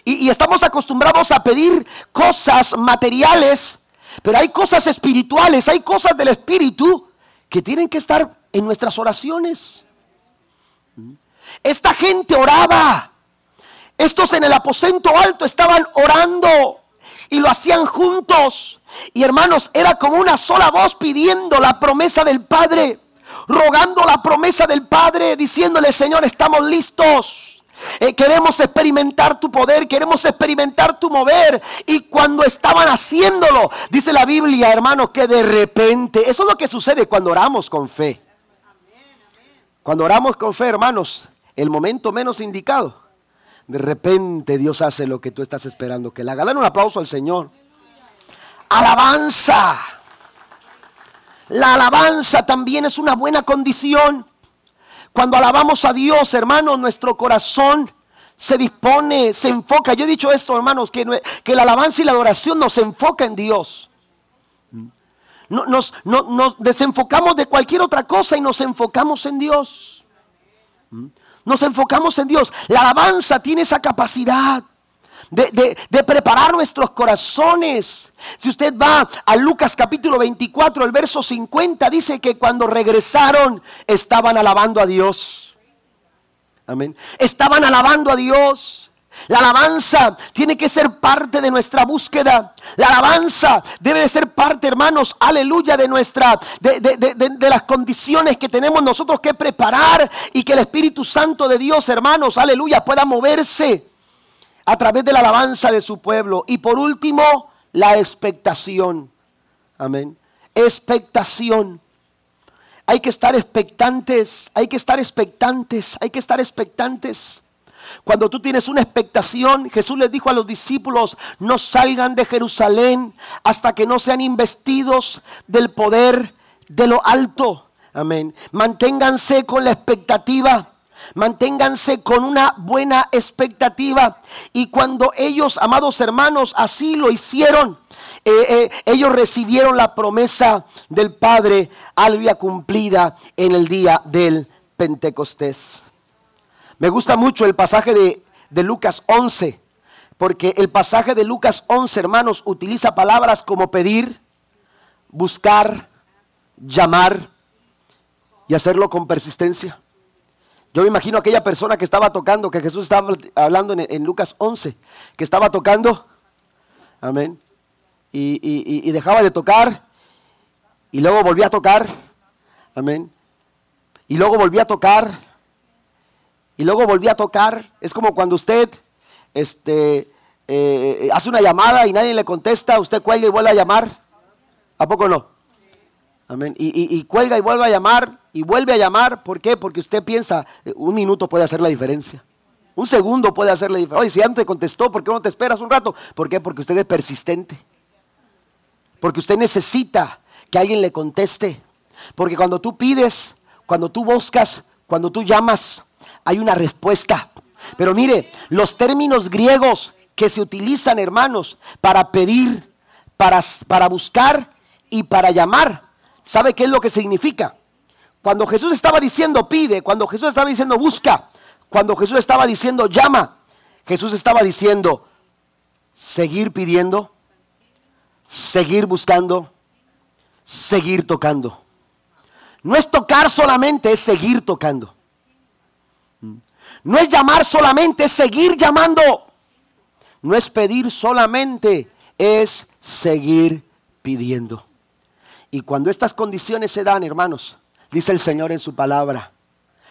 Y, estamos acostumbrados a pedir cosas materiales, pero hay cosas espirituales, hay cosas del espíritu que tienen que estar en nuestras oraciones. Esta gente oraba. Estos en el aposento alto estaban orando y lo hacían juntos. Y hermanos, era como una sola voz pidiendo la promesa del Padre, rogando la promesa del Padre, diciéndole, Señor, estamos listos. Eh, queremos experimentar tu poder, queremos experimentar tu mover. Y cuando estaban haciéndolo, dice la Biblia, hermanos, que de repente, eso es lo que sucede cuando oramos con fe. Cuando oramos con fe, hermanos, el momento menos indicado, de repente Dios hace lo que tú estás esperando que le haga. Dan un aplauso al Señor. Alabanza. La alabanza también es una buena condición. Cuando alabamos a Dios, hermanos, nuestro corazón se dispone, se enfoca. Yo he dicho esto, hermanos, que, que la alabanza y la adoración nos enfoca en Dios. Nos, nos, desenfocamos de cualquier otra cosa y nos enfocamos en Dios. Nos enfocamos en Dios. La alabanza tiene esa capacidad de, preparar nuestros corazones. Si usted va a Lucas capítulo 24, el verso 50, dice que cuando regresaron estaban alabando a Dios. Amén. Estaban alabando a Dios. La alabanza tiene que ser parte de nuestra búsqueda. La alabanza debe de ser parte, hermanos, aleluya, de nuestra, de, de, las condiciones que tenemos nosotros que preparar y que el Espíritu Santo de Dios, hermanos, aleluya, pueda moverse a través de la alabanza de su pueblo. Y por último, la expectación. Amén. Expectación. Hay que estar expectantes, hay que estar expectantes, hay que estar expectantes. Cuando tú tienes una expectación, Jesús les dijo a los discípulos, no salgan de Jerusalén hasta que no sean investidos del poder de lo alto. Amén. Manténganse con la expectativa. Manténganse con una buena expectativa. Y cuando ellos, amados hermanos, así lo hicieron, eh, eh, ellos recibieron la promesa del Padre alvia cumplida en el día del Pentecostés. Me gusta mucho el pasaje de, de Lucas 11, porque el pasaje de Lucas 11, hermanos, utiliza palabras como pedir, buscar, llamar y hacerlo con persistencia. Yo me imagino aquella persona que estaba tocando, que Jesús estaba hablando en, Lucas 11, que estaba tocando, amén, y, dejaba de tocar, y luego volvía a tocar, amén, y luego volvía a tocar, y luego volvía a tocar. Es como cuando usted este, eh, hace una llamada y nadie le contesta, usted cuelga y vuelve a llamar. ¿A poco no? Amén. Y, cuelga y vuelve a llamar y vuelve a llamar. ¿Por qué? Porque usted piensa, eh, un minuto puede hacer la diferencia. Un segundo puede hacer la diferencia. Oye, si antes contestó, ¿por qué no te esperas un rato? ¿Por qué? Porque usted es persistente. Porque usted necesita que alguien le conteste. Porque cuando tú pides, cuando tú buscas, cuando tú llamas, hay una respuesta. Pero mire, los términos griegos que se utilizan, hermanos, para pedir, para, para buscar y para llamar, ¿Sabe qué es lo que significa? Cuando Jesús estaba diciendo pide, cuando Jesús estaba diciendo busca, cuando Jesús estaba diciendo llama, Jesús estaba diciendo seguir pidiendo, seguir buscando, seguir tocando. No es tocar solamente, es seguir tocando. No es llamar solamente, es seguir llamando. No es pedir solamente, es seguir pidiendo. Y cuando estas condiciones se dan, hermanos, dice el Señor en su palabra,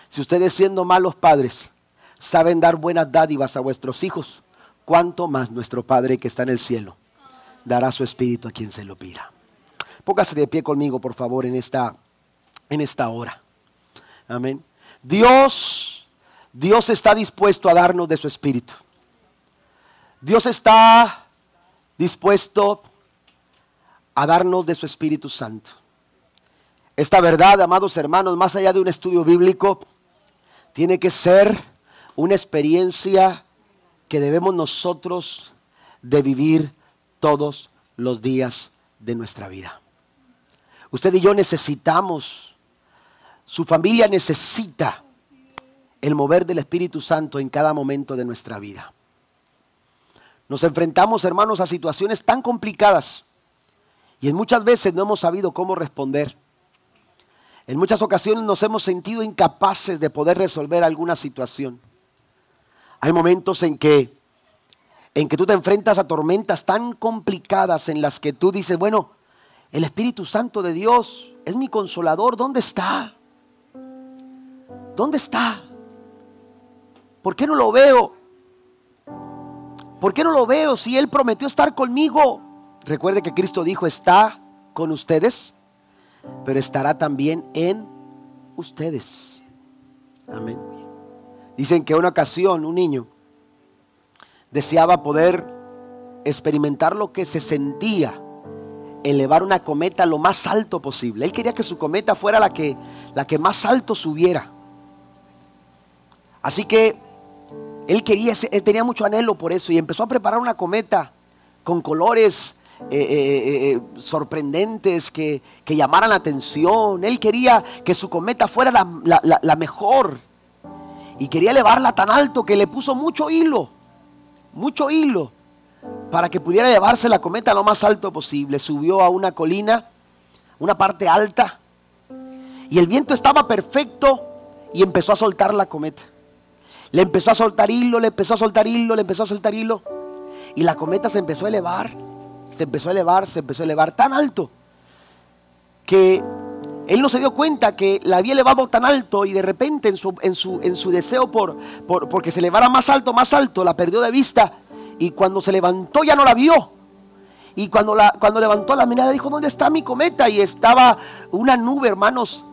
si ustedes siendo malos padres saben dar buenas dádivas a vuestros hijos, cuánto más nuestro Padre que está en el cielo dará su espíritu a quien se lo pida. Póngase de pie conmigo, por favor, en esta, en esta hora. Amén. Dios, Dios está dispuesto a darnos de su espíritu. Dios está dispuesto a darnos de su Espíritu Santo. Esta verdad, amados hermanos, más allá de un estudio bíblico, tiene que ser una experiencia que debemos nosotros de vivir todos los días de nuestra vida. Usted y yo necesitamos, su familia necesita el mover del Espíritu Santo en cada momento de nuestra vida. Nos enfrentamos, hermanos, a situaciones tan complicadas y en muchas veces no hemos sabido cómo responder. En muchas ocasiones nos hemos sentido incapaces de poder resolver alguna situación. Hay momentos en que en que tú te enfrentas a tormentas tan complicadas en las que tú dices, bueno, el Espíritu Santo de Dios es mi consolador, ¿dónde está? ¿Dónde está? ¿Por qué no lo veo? ¿Por qué no lo veo si Él prometió estar conmigo? Recuerde que Cristo dijo, está con ustedes, pero estará también en ustedes. Amén. Dicen que una ocasión un niño deseaba poder experimentar lo que se sentía elevar una cometa lo más alto posible. Él quería que su cometa fuera la que, la que más alto subiera. Así que él quería, él tenía mucho anhelo por eso y empezó a preparar una cometa con colores eh, eh, eh, sorprendentes que, llamaran la atención. Él quería que su cometa fuera la, mejor. Y quería elevarla tan alto que le puso mucho hilo. Mucho hilo. Para que pudiera llevarse la cometa lo más alto posible. Subió a una colina, una parte alta. Y el viento estaba perfecto y empezó a soltar la cometa. Le empezó a soltar hilo, le empezó a soltar hilo, le empezó a soltar hilo. Y la cometa se empezó a elevar se empezó a elevar, se empezó a elevar tan alto que él no se dio cuenta que la había elevado tan alto y de repente en su, en su, en su deseo por, por, porque se elevara más alto, más alto, la perdió de vista y cuando se levantó ya no la vio. Y cuando, la, cuando levantó la mirada dijo, ¿dónde está mi cometa? Y estaba una nube, hermanos,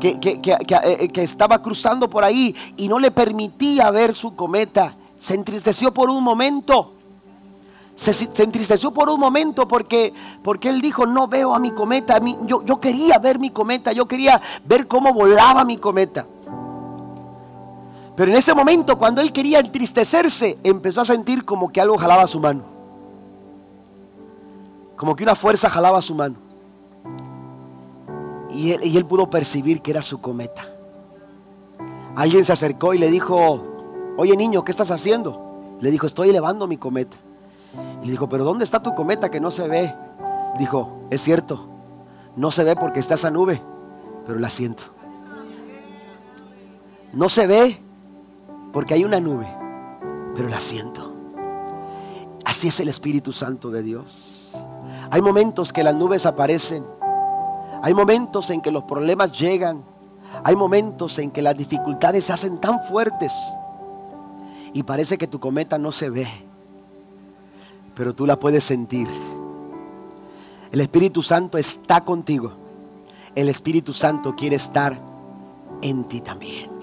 que, que, que, eh, que, estaba cruzando por ahí y no le permitía ver su cometa. Se entristeció por un momento se, entristeció por un momento porque, porque él dijo, no veo a mi cometa. yo, yo quería ver mi cometa, yo quería ver cómo volaba mi cometa. Pero en ese momento, cuando él quería entristecerse, empezó a sentir como que algo jalaba su mano. Como que una fuerza jalaba su mano. Y él, y él pudo percibir que era su cometa. Alguien se acercó y le dijo, oye niño, ¿qué estás haciendo? Le dijo, estoy elevando mi cometa. Y le dijo, pero ¿dónde está tu cometa que no se ve? Dijo, es cierto, no se ve porque está esa nube, pero la siento. No se ve porque hay una nube, pero la siento. Así es el Espíritu Santo de Dios. Hay momentos que las nubes aparecen. Hay momentos en que los problemas llegan. Hay momentos en que las dificultades se hacen tan fuertes. Y parece que tu cometa no se ve pero tú la puedes sentir. El Espíritu Santo está contigo. El Espíritu Santo quiere estar en ti también.